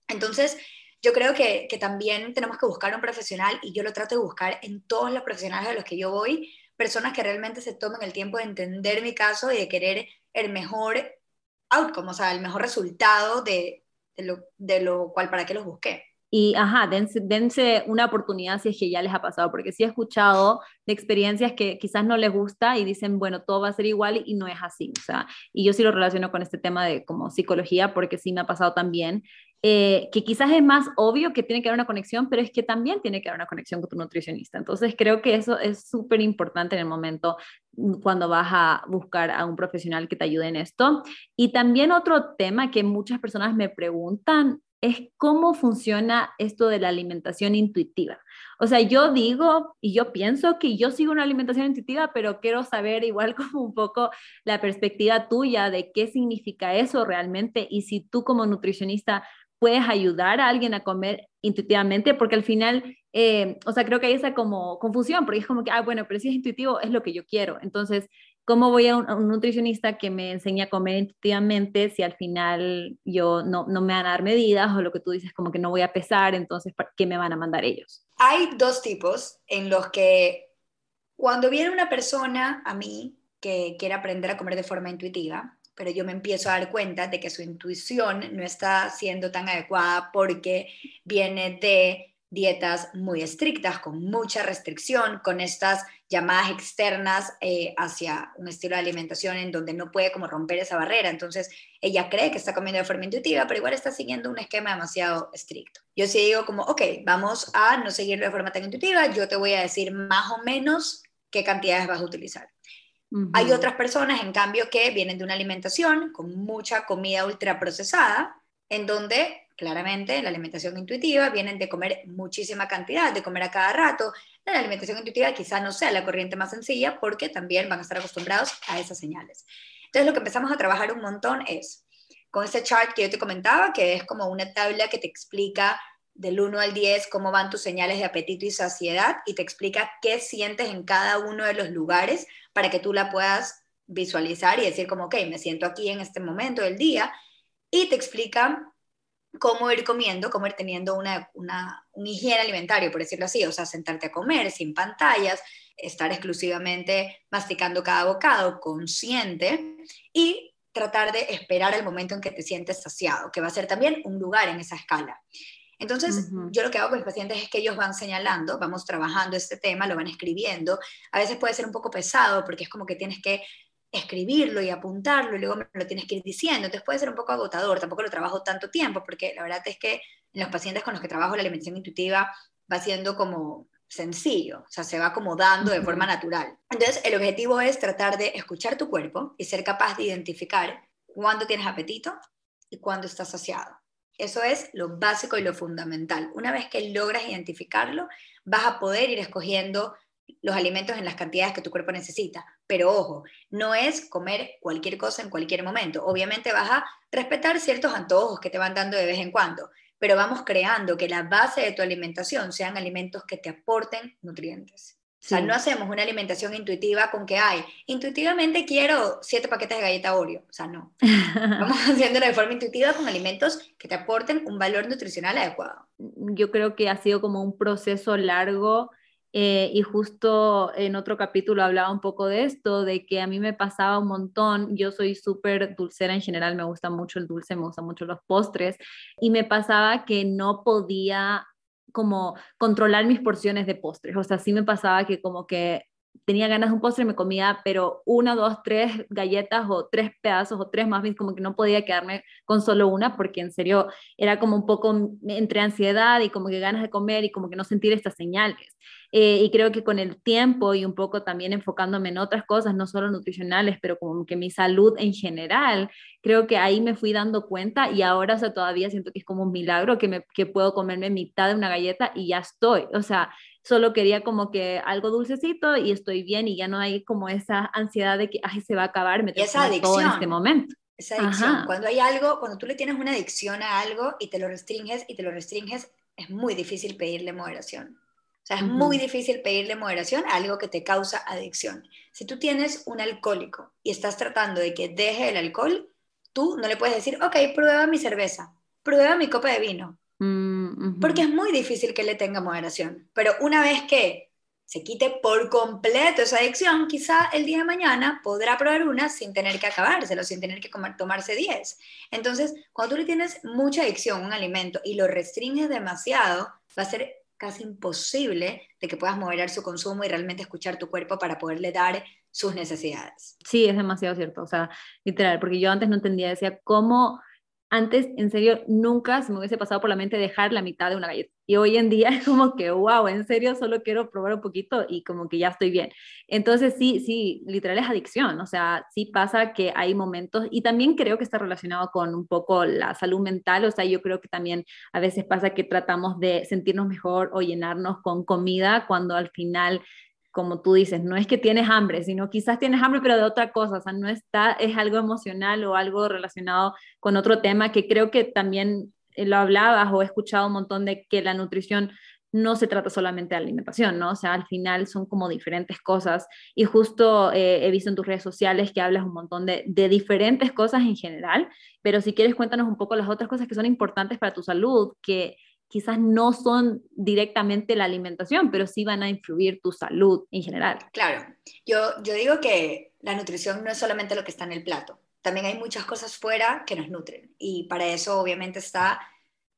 Entonces, yo creo que, que, también tenemos que buscar un profesional y yo lo trato de buscar en todos los profesionales a los que yo voy, personas que realmente se tomen el tiempo de entender mi caso y de querer el mejor outcome, o sea, el mejor resultado de, de, lo, de lo cual para qué los busqué. Y, ajá, dense, una oportunidad si es que ya les ha pasado, porque sí he escuchado de experiencias que quizás no les gusta y dicen, bueno, todo va a ser igual y no es así. O sea, y yo sí lo relaciono con este tema de como psicología, porque sí me ha pasado también, eh, que quizás es más obvio que tiene que haber una conexión, pero es que también tiene que haber una conexión con tu nutricionista. Entonces, creo que eso es súper importante en el momento mm, cuando vas a buscar a un profesional que te ayude en esto. Y también otro tema que muchas personas me preguntan es cómo funciona esto de la alimentación intuitiva. O sea, yo digo y yo pienso que yo sigo una alimentación intuitiva, pero quiero saber igual como un poco la perspectiva tuya de qué significa eso realmente y si tú como nutricionista puedes ayudar a alguien a comer intuitivamente, porque al final, eh, o sea, creo que hay esa como confusión, porque es como que, ah, bueno, pero si es intuitivo, es lo que yo quiero. Entonces, ¿Cómo voy a un, nutricionista que me enseña a comer intuitivamente si al final yo no, no, me van a dar medidas o lo que tú dices como que no voy a pesar, entonces ¿qué me van a mandar ellos? Hay dos tipos en los que cuando viene una persona a mí que quiere aprender a comer de forma intuitiva, pero yo me empiezo a dar cuenta de que su intuición no está siendo tan adecuada porque viene de dietas muy estrictas, con mucha restricción, con estas llamadas externas eh, hacia un estilo de alimentación en donde no puede como romper esa barrera. Entonces, ella cree que está comiendo de forma intuitiva, pero igual está siguiendo un esquema demasiado estricto. Yo sí digo como, ok, vamos a no seguir de forma tan intuitiva, yo te voy a decir más o menos qué cantidades vas a utilizar. Hay otras personas, en cambio, que vienen de una alimentación con mucha comida ultraprocesada, en donde claramente la alimentación intuitiva vienen de comer muchísima cantidad, de comer a cada rato. La alimentación intuitiva quizá no sea la corriente más sencilla porque también van a estar acostumbrados a esas señales. Entonces lo que empezamos a trabajar un montón es con ese chart que yo te comentaba, que es como una tabla que te explica del 1 al 10 cómo van tus señales de apetito y saciedad y te explica qué sientes en cada uno de los lugares para que tú la puedas visualizar y decir como, ok, me siento aquí en este momento del día y te explica cómo ir comiendo, cómo ir teniendo una, una, un higiene alimentario, por decirlo así, o sea, sentarte a comer sin pantallas, estar exclusivamente masticando cada bocado, consciente, y tratar de esperar el momento en que te sientes saciado, que va a ser también un lugar en esa escala. Entonces, yo lo que hago con mis pacientes es que ellos van señalando, vamos trabajando este tema, lo van escribiendo. A veces puede ser un poco pesado porque es como que tienes que escribirlo y apuntarlo y luego me lo tienes que ir diciendo. Entonces puede ser un poco agotador, tampoco lo trabajo tanto tiempo porque la verdad es que en los pacientes con los que trabajo la alimentación intuitiva va siendo como sencillo, o sea, se va acomodando de forma natural. Entonces, el objetivo es tratar de escuchar tu cuerpo y ser capaz de identificar cuándo tienes apetito y cuándo estás saciado. Eso es lo básico y lo fundamental. Una vez que logras identificarlo, vas a poder ir escogiendo los alimentos en las cantidades que tu cuerpo necesita. Pero ojo, no es comer cualquier cosa en cualquier momento. Obviamente vas a respetar ciertos antojos que te van dando de vez en cuando, pero vamos creando que la base de tu alimentación sean alimentos que te aporten nutrientes. O sea, no hacemos una alimentación intuitiva con que hay, intuitivamente quiero siete paquetes de galleta Oreo. O sea, no. Vamos haciéndolo de forma intuitiva con alimentos que te aporten un valor nutricional adecuado. Yo creo que ha sido como un proceso largo eh, y justo en otro capítulo hablaba un poco de esto, de que a mí me pasaba un montón, yo soy súper dulcera en general, me gusta mucho el dulce, me gustan mucho los postres, y me pasaba que no podía como controlar mis porciones de postres, o sea, sí me pasaba que como que tenía ganas de un postre, me comía, pero una, dos, tres galletas o tres pedazos o tres más bien, como que no podía quedarme con solo una, porque en serio era como un poco entre ansiedad y como que ganas de comer y como que no sentir estas señales. Eh, y creo que con el tiempo y un poco también enfocándome en otras cosas, no solo nutricionales, pero como que mi salud en general, creo que ahí me fui dando cuenta y ahora o sea, todavía siento que es como un milagro que, me, que puedo comerme mitad de una galleta y ya estoy. O sea, solo quería como que algo dulcecito y estoy bien y ya no hay como esa ansiedad de que ay, se va a acabar, me tengo esa todo en este momento. Esa adicción, cuando hay algo, cuando tú le tienes una adicción a algo y te lo restringes y te lo restringes, es muy difícil pedirle moderación. O sea, es muy difícil pedirle moderación a algo que te causa adicción. Si tú tienes un alcohólico y estás tratando de que deje el alcohol, tú no le puedes decir, ok, prueba mi cerveza, prueba mi copa de vino. Mm, Porque es muy difícil que le tenga moderación. Pero una vez que se quite por completo esa adicción, quizá el día de mañana podrá probar una sin tener que acabárselo, sin tener que comer, tomarse 10. Entonces, cuando tú le tienes mucha adicción a un alimento y lo restringes demasiado, va a ser casi imposible de que puedas moderar su consumo y realmente escuchar tu cuerpo para poderle dar sus necesidades. Sí, es demasiado cierto, o sea, literal, porque yo antes no entendía, decía, ¿cómo antes, en serio, nunca se me hubiese pasado por la mente dejar la mitad de una galleta. Y hoy en día es como que, wow, en serio, solo quiero probar un poquito y como que ya estoy bien. Entonces, sí, sí, literal es adicción. O sea, sí pasa que hay momentos y también creo que está relacionado con un poco la salud mental. O sea, yo creo que también a veces pasa que tratamos de sentirnos mejor o llenarnos con comida cuando al final como tú dices, no es que tienes hambre, sino quizás tienes hambre, pero de otra cosa, o sea, no está, es algo emocional o algo relacionado con otro tema que creo que también eh, lo hablabas o he escuchado un montón de que la nutrición no se trata solamente de alimentación, ¿no? O sea, al final son como diferentes cosas y justo eh, he visto en tus redes sociales que hablas un montón de, de, diferentes cosas en general, pero si quieres cuéntanos un poco las otras cosas que son importantes para tu salud, que quizás no son directamente la alimentación, pero sí van a influir tu salud en general. Claro, yo, yo digo que la nutrición no es solamente lo que está en el plato, también hay muchas cosas fuera que nos nutren y para eso obviamente está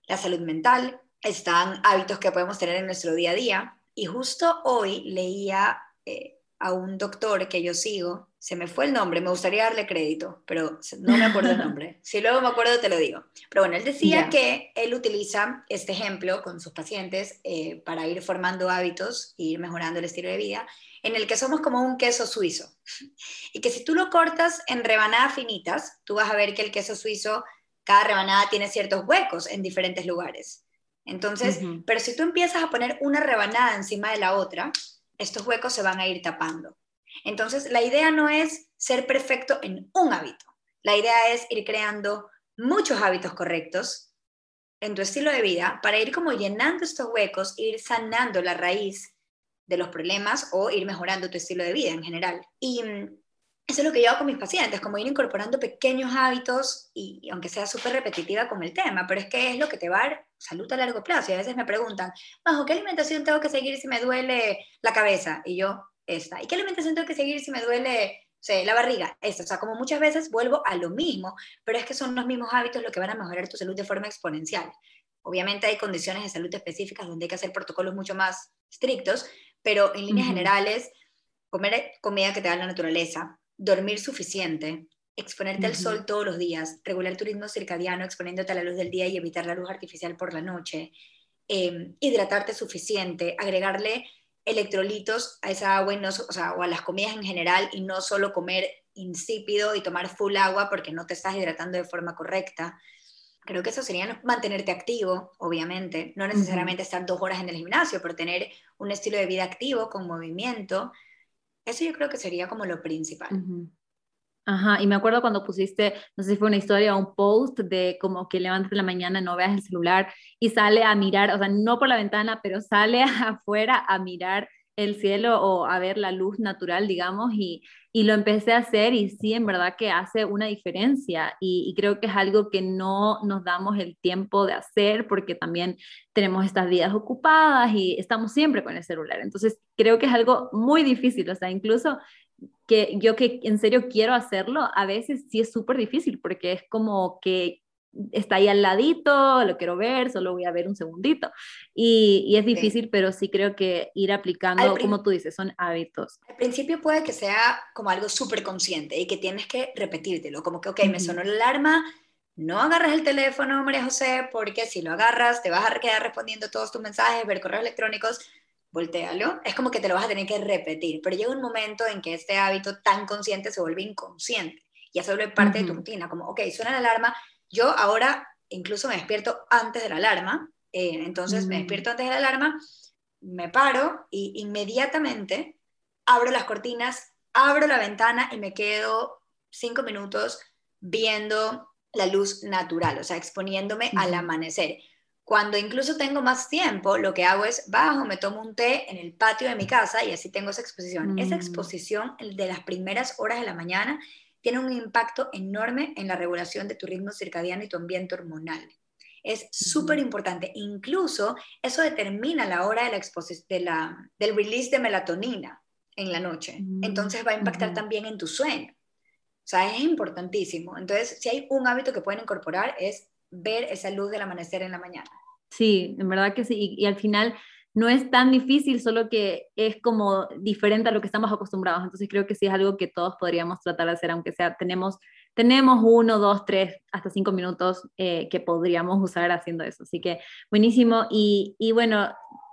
la salud mental, están hábitos que podemos tener en nuestro día a día. Y justo hoy leía eh, a un doctor que yo sigo, se me fue el nombre, me gustaría darle crédito, pero no me acuerdo el nombre. Si luego me acuerdo, te lo digo. Pero bueno, él decía que él utiliza este ejemplo con sus pacientes eh, para ir formando hábitos e ir mejorando el estilo de vida, en el que somos como un queso suizo. Y que si tú lo cortas en rebanadas finitas, tú vas a ver que el queso suizo, cada rebanada tiene ciertos huecos en diferentes lugares. Entonces, pero si tú empiezas a poner una rebanada encima de la otra, estos huecos se van a ir tapando. Entonces, la idea no es ser perfecto en un hábito. La idea es ir creando muchos hábitos correctos en tu estilo de vida para ir como llenando estos huecos, ir sanando la raíz de los problemas o ir mejorando tu estilo de vida en general. Y mm, eso es lo que yo hago con mis pacientes, como ir incorporando pequeños hábitos y, aunque sea súper repetitiva con el tema, pero es que es lo que te va a dar salud a largo plazo. Y a veces me preguntan, bajo qué alimentación tengo que seguir si me duele la cabeza? Y yo, esta. ¿Y qué alimentación tengo que seguir si me duele la barriga? Esta. O sea, como muchas veces vuelvo a lo mismo, pero es que son los mismos hábitos los que van a mejorar tu salud de forma exponencial. Obviamente hay condiciones de salud específicas donde hay que hacer protocolos mucho más estrictos, pero en líneas generales, comer comida que te da la naturaleza, dormir suficiente, exponerte al sol todos los días, regular tu ritmo circadiano exponiéndote a la luz del día y evitar la luz artificial por la noche, em, hidratarte suficiente, agregarle electrolitos a esa agua o, a las comidas en general y no solo comer insípido y tomar full agua porque no te estás hidratando de forma correcta. Creo que eso sería mantenerte activo, obviamente, no necesariamente estar dos horas en el gimnasio, pero tener un estilo de vida activo con movimiento, eso yo creo que sería como lo principal. Ajá, y me acuerdo cuando pusiste, no sé si fue una historia o un post de como que levantas en la mañana, no veas el celular y sale a mirar, o sea, no por la ventana, pero sale afuera a mirar el cielo o a ver la luz natural, digamos, y, y lo empecé a hacer y sí, en verdad que hace una diferencia y, creo que es algo que no nos damos el tiempo de hacer porque también tenemos estas vidas ocupadas y estamos siempre con el celular. Entonces, creo que es algo muy difícil, o sea, incluso que yo que en serio quiero hacerlo, a veces sí es súper difícil porque es como que está ahí al ladito, lo quiero ver, solo voy a ver un segundito. Y, y es difícil, pero sí creo que ir aplicando, como tú dices, son hábitos. Al principio puede que sea como algo súper consciente y que tienes que repetírtelo, como que, ok, me sonó la alarma, no agarras el teléfono, María José, porque si lo agarras te vas a quedar respondiendo todos tus mensajes, ver correos electrónicos, voltealo. Es como que te lo vas a tener que repetir, pero llega un momento en que este hábito tan consciente se vuelve inconsciente. Ya se vuelve parte de tu rutina, como, ok, suena la alarma, yo ahora incluso me despierto antes de la alarma, eh, entonces me mm. despierto antes de la alarma, me paro y inmediatamente abro las cortinas, abro la ventana y me quedo cinco minutos viendo la luz natural, o sea, exponiéndome al amanecer. Cuando incluso tengo más tiempo, lo que hago es bajo, me tomo un té en el patio de mi casa y así tengo esa exposición. Esa mm. exposición de las primeras horas de la mañana tiene un impacto enorme en la regulación de tu ritmo circadiano y tu ambiente hormonal. Es súper importante. Incluso eso determina la hora de la de la, del release de melatonina en la noche. Mm, Entonces va a impactar también en tu sueño. O sea, es importantísimo. Entonces, si hay un hábito que pueden incorporar es ver esa luz del amanecer en la mañana. Sí, en verdad que sí. y al final no es tan difícil, solo que es como diferente a lo que estamos acostumbrados. Entonces creo que sí es algo que todos podríamos tratar de hacer, aunque sea, tenemos, tenemos uno, dos, tres, hasta cinco minutos eh, que podríamos usar haciendo eso. Así que buenísimo. Y, y bueno,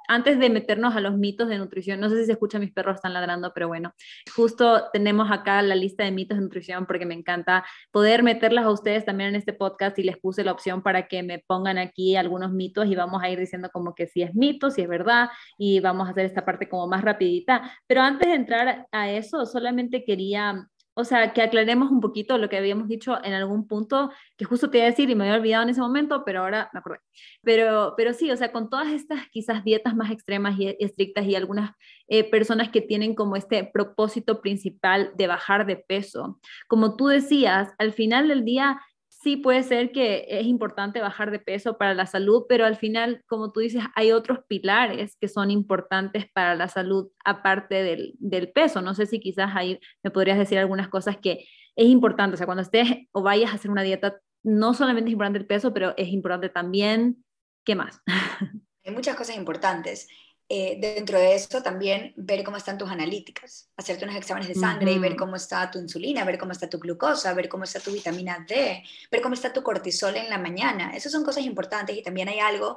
antes de meternos a los mitos de nutrición, no sé si se escucha, mis perros están ladrando, pero bueno, justo tenemos acá la lista de mitos de nutrición porque me encanta poder meterlas a ustedes también en este podcast y les puse la opción para que me pongan aquí algunos mitos y vamos a ir diciendo como que si es mito, si es verdad y vamos a hacer esta parte como más rapidita. Pero antes de entrar a eso, solamente quería o sea, que aclaremos un poquito lo que habíamos dicho en algún punto, que justo te iba a decir y me había olvidado en ese momento, pero ahora me acordé. Pero, pero sí, o sea, con todas estas quizás dietas más extremas y estrictas y algunas eh, personas que tienen como este propósito principal de bajar de peso, como tú decías, al final del día sí puede ser que es importante bajar de peso para la salud, pero al final, como tú dices, hay otros pilares que son importantes para la salud aparte del, del peso. No sé si quizás ahí me podrías decir algunas cosas que es importante, o sea, cuando estés o vayas a hacer una dieta, no solamente es importante el peso, pero es importante también ¿Qué más? Hay muchas cosas importantes. Eh, dentro de eso también ver cómo están tus analíticas, hacerte unos exámenes de sangre y ver cómo está tu insulina, ver cómo está tu glucosa, ver cómo está tu vitamina D, ver cómo está tu cortisol en la mañana. Esas son cosas importantes y también hay algo,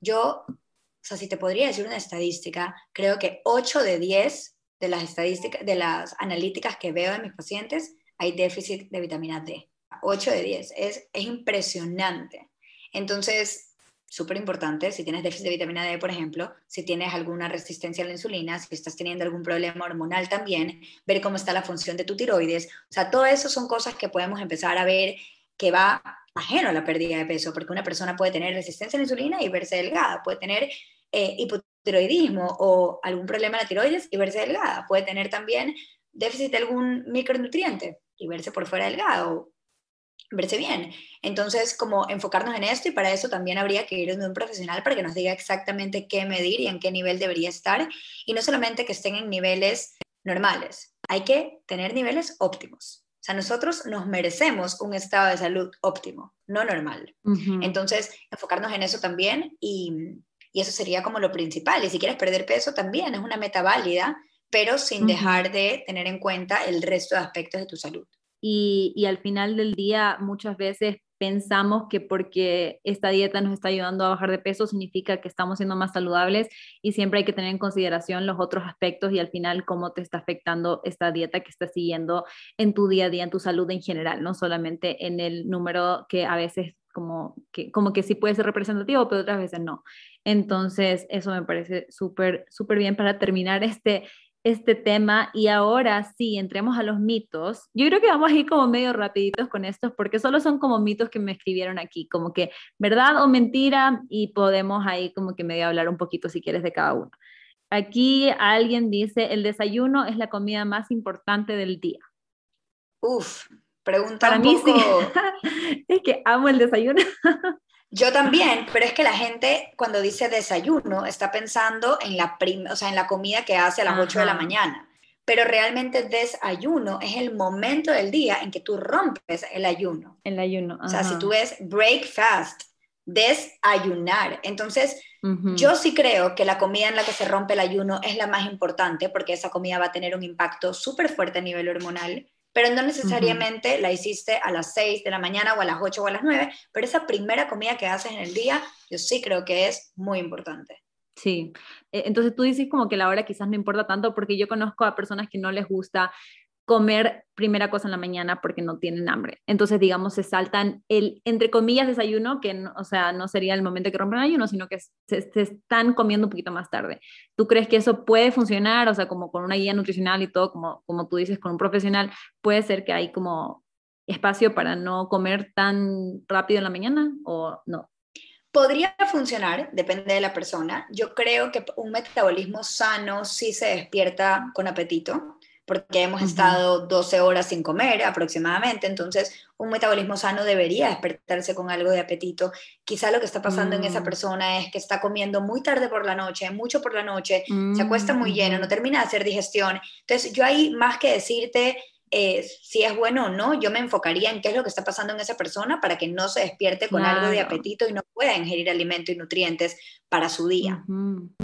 yo, o sea, si te podría decir una estadística, creo que 8 de 10 de las estadísticas, de las analíticas que veo en mis pacientes, hay déficit de vitamina D. 8 de 10, es, es impresionante. Entonces, súper importante, si tienes déficit de vitamina D, por ejemplo, si tienes alguna resistencia a la insulina, si estás teniendo algún problema hormonal también, ver cómo está la función de tu tiroides. O sea, todo eso son cosas que podemos empezar a ver que va ajeno a la pérdida de peso, porque una persona puede tener resistencia a la insulina y verse delgada, puede tener eh, hipotiroidismo o algún problema en la tiroides y verse delgada, puede tener también déficit de algún micronutriente y verse por fuera delgado, verse bien. Entonces, como enfocarnos en esto y para eso también habría que ir donde un profesional para que nos diga exactamente qué medir y en qué nivel debería estar y no solamente que estén en niveles normales, hay que tener niveles óptimos. O sea, nosotros nos merecemos un estado de salud óptimo, no normal. Entonces, enfocarnos en eso también y, y, eso sería como lo principal. Y si quieres perder peso también es una meta válida, pero sin dejar de tener en cuenta el resto de aspectos de tu salud y, al final del día muchas veces pensamos que porque esta dieta nos está ayudando a bajar de peso significa que estamos siendo más saludables y siempre hay que tener en consideración los otros aspectos y al final cómo te está afectando esta dieta que estás siguiendo en tu día a día, en tu salud en general, no solamente en el número que a veces como que, como que sí puede ser representativo, pero otras veces no. Entonces, eso me parece súper, súper bien para terminar este este tema y ahora sí, entremos a los mitos. Yo creo que vamos a ir como medio rapiditos con estos porque solo son como mitos que me escribieron aquí, como que verdad o mentira y podemos ahí como que medio hablar un poquito si quieres de cada uno. Aquí alguien dice, el desayuno es la comida más importante del día. Uf, pregunta Para mí sí. es que amo el desayuno. Yo también, pero es que la gente cuando dice desayuno está pensando en la, o sea, en la comida que hace a las 8 de la mañana. Pero realmente desayuno es el momento del día en que tú rompes el ayuno. El ayuno. O sea, si tú ves breakfast, desayunar. Entonces, yo sí creo que la comida en la que se rompe el ayuno es la más importante porque esa comida va a tener un impacto súper fuerte a nivel hormonal pero no necesariamente la hiciste a las 6 de la mañana o a las 8 o a las 9, pero esa primera comida que haces en el día, yo sí creo que es muy importante. Sí, e, entonces tú dices como que la hora quizás no importa tanto porque yo conozco a personas que no les gusta comer primera cosa en la mañana porque no tienen hambre. Entonces, digamos, se saltan el, entre comillas, desayuno, que, no, o sea, no sería el momento que rompen el ayuno, sino que se, están comiendo un poquito más tarde. ¿Tú crees que eso puede funcionar? O sea, como con una guía nutricional y todo, como, como tú dices, con un profesional, puede ser que hay como espacio para no comer tan rápido en la mañana o no? Podría funcionar, depende de la persona. Yo creo que un metabolismo sano sí se despierta con apetito porque hemos estado 12 horas sin comer aproximadamente, entonces un metabolismo sano debería despertarse con algo de apetito. Quizá lo que está pasando en esa mm. persona es que está comiendo muy tarde por la noche, mucho por la noche, se acuesta muy mm, lleno, no termina de hacer digestión. Entonces yo ahí más que decirte eh, si es bueno o no, yo me enfocaría en qué es lo que está pasando en esa persona para que no se despierte con algo de apetito y no pueda ingerir alimento y nutrientes para su día.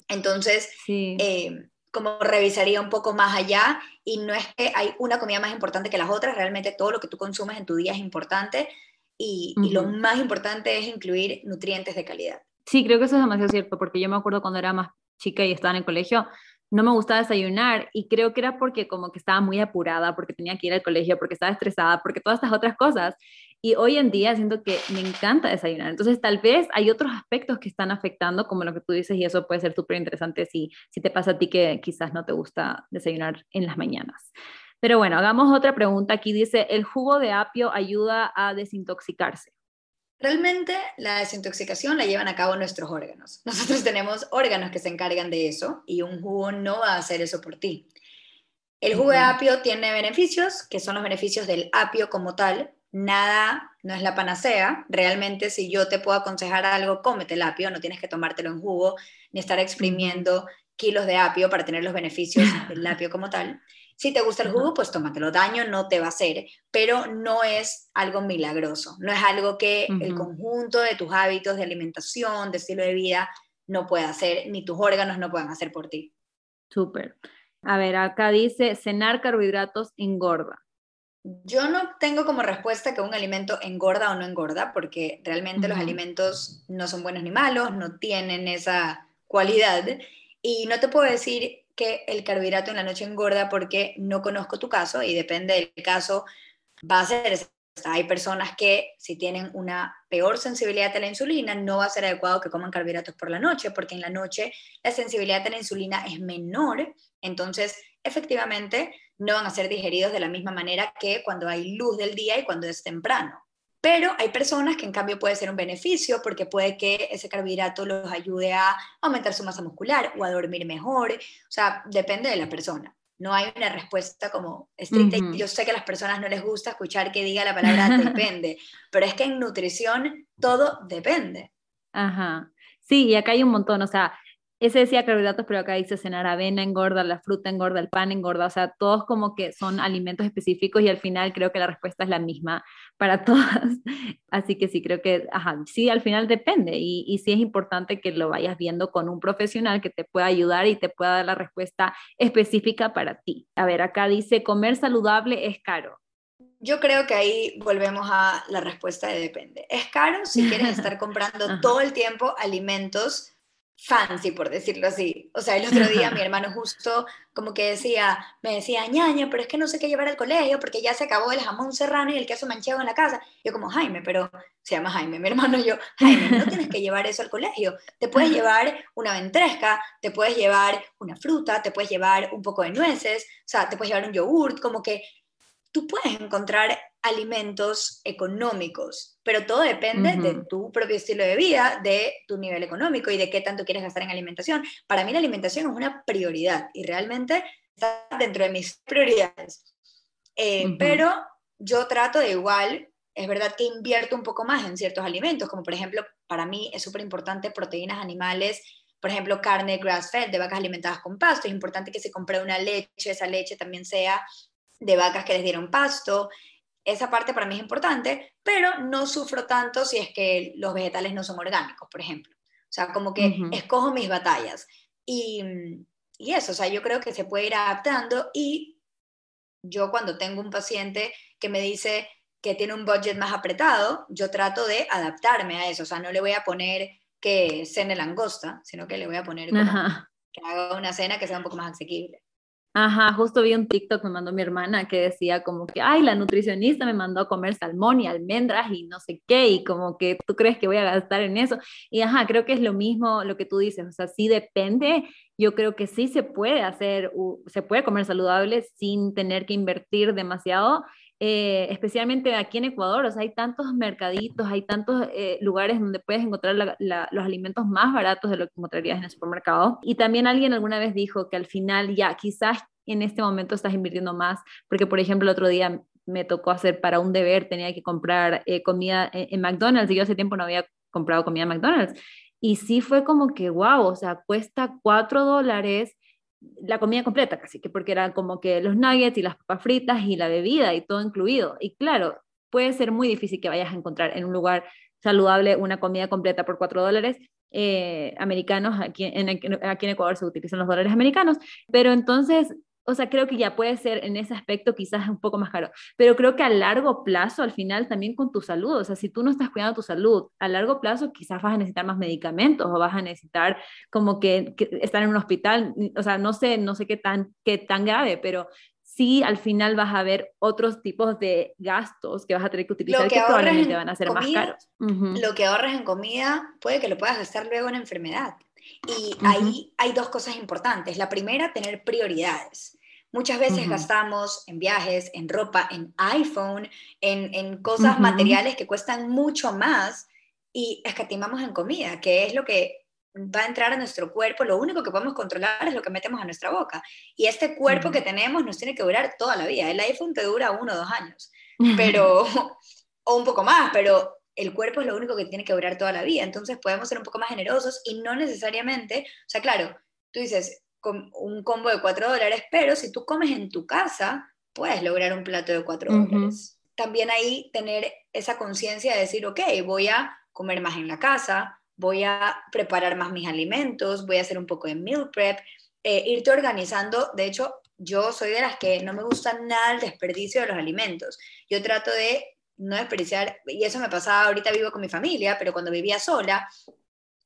Entonces, eh, como revisaría un poco más allá y no es que hay una comida más importante que las otras, realmente todo lo que tú consumes en tu día es importante y, lo más importante es incluir nutrientes de calidad. Sí, creo que eso es demasiado cierto, porque yo me acuerdo cuando era más chica y estaba en el colegio, no me gustaba desayunar y creo que era porque como que estaba muy apurada, porque tenía que ir al colegio, porque estaba estresada, porque todas estas otras cosas. Y hoy en día siento que me encanta desayunar. Entonces, tal vez hay otros aspectos que están afectando, como lo que tú dices, y eso puede ser súper interesante si, si te pasa a ti que quizás no te gusta desayunar en las mañanas. Pero bueno, hagamos otra pregunta. Aquí dice, ¿el jugo de apio ayuda a desintoxicarse? Realmente la desintoxicación la llevan a cabo nuestros órganos. Nosotros tenemos órganos que se encargan de eso y un jugo no va a hacer eso por ti. El jugo de apio tiene beneficios, que son los beneficios del apio como tal, nada, no es la panacea. Realmente, si yo te puedo aconsejar algo, cómete el apio, no tienes que tomártelo en jugo, ni estar exprimiendo kilos de apio para tener los beneficios del apio como tal. Si te gusta el jugo, pues tómatelo. Daño no te va a hacer, pero no es algo milagroso. No es algo que el conjunto de tus hábitos de alimentación, de estilo de vida, no pueda hacer, ni tus órganos no puedan hacer por ti. Súper. A ver, acá dice, cenar carbohidratos engorda. Yo no tengo como respuesta que un alimento engorda o no engorda, porque realmente los alimentos no son buenos ni malos, no tienen esa cualidad. Y no te puedo decir que el carbohidrato en la noche engorda porque no conozco tu caso y depende del caso, va a ser hay personas que si tienen una peor sensibilidad a la insulina, no va a ser adecuado que coman carbohidratos por la noche, porque en la noche la sensibilidad a la insulina es menor, entonces efectivamente no van a ser digeridos de la misma manera que cuando hay luz del día y cuando es temprano. Pero hay personas que en cambio puede ser un beneficio porque puede que ese carbohidrato los ayude a aumentar su masa muscular o a dormir mejor. O sea, depende de la persona. No hay una respuesta como estricta. Yo sé que a las personas no les gusta escuchar que diga la palabra depende, pero es que en nutrición todo depende. Ajá. Sí, y acá hay un montón, o sea, ese decía carbohidratos, pero acá dice cenar avena engorda, la fruta engorda, el pan engorda, o sea, todos como que son alimentos específicos y al final creo que la respuesta es la misma para todas. Así que sí, creo que, ajá, sí, al final depende y, y sí es importante que lo vayas viendo con un profesional que te pueda ayudar y te pueda dar la respuesta específica para ti. A ver, acá dice, comer saludable es caro. Yo creo que ahí volvemos a la respuesta de depende. Es caro si quieres estar comprando todo el tiempo alimentos fancy, por decirlo así. O sea, el otro día mi hermano justo como que decía, me decía, ñaña, pero es que no sé qué llevar al colegio porque ya se acabó el jamón serrano y el queso manchego en la casa. Yo como, Jaime, pero se llama Jaime, mi hermano yo, Jaime, no tienes que llevar eso al colegio. Te puedes llevar una ventresca, te puedes llevar una fruta, te puedes llevar un poco de nueces, o sea, te puedes llevar un yogurt, como que tú puedes encontrar alimentos económicos, pero todo depende de tu propio estilo de vida, de tu nivel económico y de qué tanto quieres gastar en alimentación. Para mí la alimentación es una prioridad y realmente está dentro de mis prioridades. Eh, pero yo trato de igual, es verdad que invierto un poco más en ciertos alimentos, como por ejemplo, para mí es súper importante proteínas animales por ejemplo, carne grass-fed de vacas alimentadas con pasto. Es importante que se compre una leche, esa leche también sea de vacas que les dieron pasto. Esa parte para mí es importante, pero no sufro tanto si es que los vegetales no son orgánicos, por ejemplo. O sea, como que escojo mis batallas. Y, y eso, o sea, yo creo que se puede ir adaptando y yo cuando tengo un paciente que me dice que tiene un budget más apretado, yo trato de adaptarme a eso, o sea, no le voy a poner que cene langosta, sino que le voy a poner que haga una cena que sea un poco más asequible. Ajá, justo vi un TikTok me mandó mi hermana que decía como que, ay, la nutricionista me mandó a comer salmón y almendras y no sé qué, y como que tú crees que voy a gastar en eso. Y ajá, creo que es lo mismo lo que tú dices, o sea, sí depende, yo creo que sí se puede hacer, se puede comer saludable sin tener que invertir demasiado eh, especialmente aquí en Ecuador, o sea, hay tantos mercaditos, hay tantos eh, lugares donde puedes encontrar los alimentos más baratos de lo que encontrarías en el supermercado. Y también alguien alguna vez dijo que al final ya quizás en este momento estás invirtiendo más, porque por ejemplo el otro día me tocó hacer para un deber, tenía que comprar eh, comida en, McDonald's y yo hace tiempo no había comprado comida en McDonald's. Y sí fue como que, wow, o sea, cuesta cuatro dólares la comida completa casi, que porque eran como que los nuggets y las papas fritas y la bebida y todo incluido. Y claro, puede ser muy difícil que vayas a encontrar en un lugar saludable una comida completa por cuatro dólares eh, americanos. Aquí en, aquí en Ecuador se utilizan los dólares americanos, pero entonces o sea, creo que ya puede ser en ese aspecto quizás un poco más caro, pero creo que a largo plazo, al final, también con tu salud, o sea, si tú no estás cuidando tu salud, a largo plazo quizás vas a necesitar más medicamentos o vas a necesitar como que, estar en un hospital, o sea, no sé, no sé qué tan, qué tan grave, pero sí al final vas a ver otros tipos de gastos que vas a tener que utilizar que, probablemente van a ser más caros. Lo que ahorres en comida puede que lo puedas gastar luego en enfermedad. Y ahí hay dos cosas importantes. La primera, tener prioridades. Muchas veces gastamos en viajes, en ropa, en iPhone, en, cosas materiales que cuestan mucho más y escatimamos en comida, que es lo que va a entrar a nuestro cuerpo. Lo único que podemos controlar es lo que metemos a nuestra boca. Y este cuerpo que tenemos nos tiene que durar toda la vida. El iPhone te dura uno o dos años, pero, o un poco más, pero el cuerpo es lo único que tiene que durar toda la vida. Entonces podemos ser un poco más generosos y no necesariamente, o sea, claro, tú dices, un combo de 4 dólares, pero si tú comes en tu casa, puedes lograr un plato de 4 dólares. También ahí tener esa conciencia de decir, ok, voy a comer más en la casa, voy a preparar más mis alimentos, voy a hacer un poco de meal prep, eh, irte organizando. De hecho, yo soy de las que no me gusta nada el desperdicio de los alimentos. Yo trato de no desperdiciar, y eso me pasaba, ahorita vivo con mi familia, pero cuando vivía sola,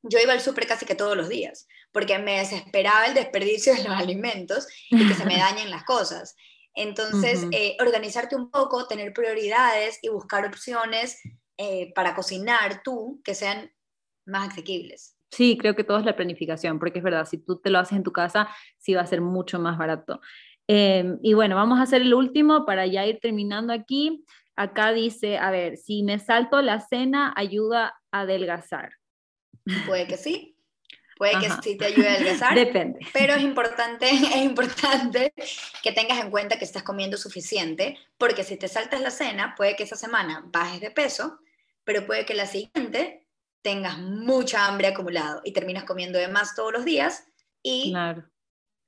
yo iba al súper casi que todos los días, porque me desesperaba el desperdicio de los alimentos y que se me dañen las cosas. Entonces, eh, organizarte un poco, tener prioridades y buscar opciones eh, para cocinar tú que sean más asequibles. Sí, creo que todo es la planificación, porque es verdad, si tú te lo haces en tu casa, sí va a ser mucho más barato. Em, y bueno, vamos a hacer el último para ya ir terminando aquí. Acá dice, a ver, si me salto la cena, ayuda a adelgazar. Puede que sí, puede que sí te ayude a adelgazar. Depende. Pero es importante, es importante que tengas en cuenta que estás comiendo suficiente, porque si te saltas la cena, puede que esa semana bajes de peso, pero puede que la siguiente tengas mucha hambre acumulado y terminas comiendo de más todos los días y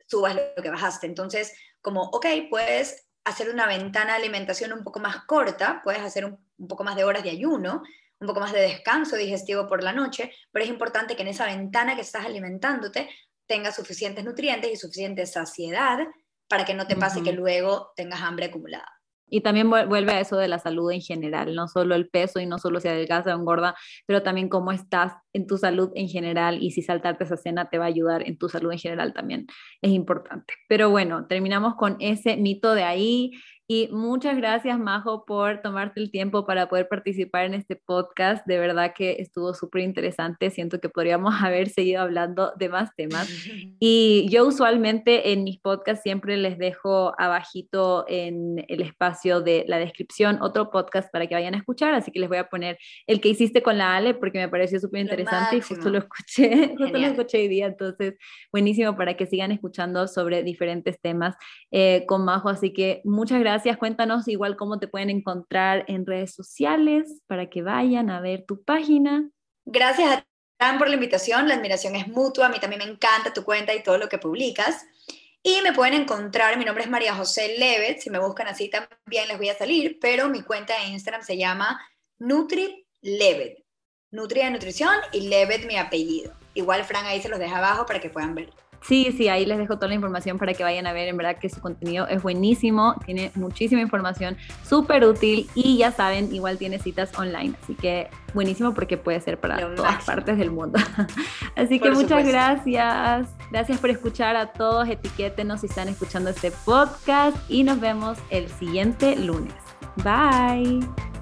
subas lo que bajaste. Entonces, como, ok, puedes hacer una ventana de alimentación un poco más corta, puedes hacer un, un poco más de horas de ayuno, un poco más de descanso digestivo por la noche, pero es importante que en esa ventana que estás alimentándote tengas suficientes nutrientes y suficiente saciedad para que no te pase que luego tengas hambre acumulada. Y también vuelve a eso de la salud en general, no solo el peso y no solo si adelgaza o engorda, pero también cómo estás en tu salud en general y si saltarte esa cena te va a ayudar en tu salud en general también es importante. Pero bueno, terminamos con ese mito de ahí. Y muchas gracias, Majo, por tomarte el tiempo para poder participar en este podcast. De verdad que estuvo súper interesante. Siento que podríamos haber seguido hablando de más temas. Y yo usualmente en mis podcasts siempre les dejo abajito en el espacio de la descripción otro podcast para que vayan a escuchar. Así que les voy a poner el que hiciste con la Ale porque me pareció súper interesante y justo lo escuché, justo lo escuché hoy día. Entonces, buenísimo para que sigan escuchando sobre diferentes temas eh, con Majo. Así que muchas gracias gracias. Cuéntanos igual cómo te pueden encontrar en redes sociales para que vayan a ver tu página. Gracias a por la invitación. La admiración es mutua. A mí también me encanta tu cuenta y todo lo que publicas. Y me pueden encontrar, mi nombre es María José Levet, si me buscan así también les voy a salir, pero mi cuenta de Instagram se llama Nutri Levet. Nutri de nutrición y Levet mi apellido. Igual Fran ahí se los deja abajo para que puedan ver. Sí, sí, ahí les dejo toda la información para que vayan a ver. En verdad que su contenido es buenísimo, tiene muchísima información, súper útil y ya saben, igual tiene citas online. Así que buenísimo porque puede ser para todas partes del mundo. Así que muchas gracias. Gracias por escuchar a todos. Etiquétenos si están escuchando este podcast y nos vemos el siguiente lunes. Bye.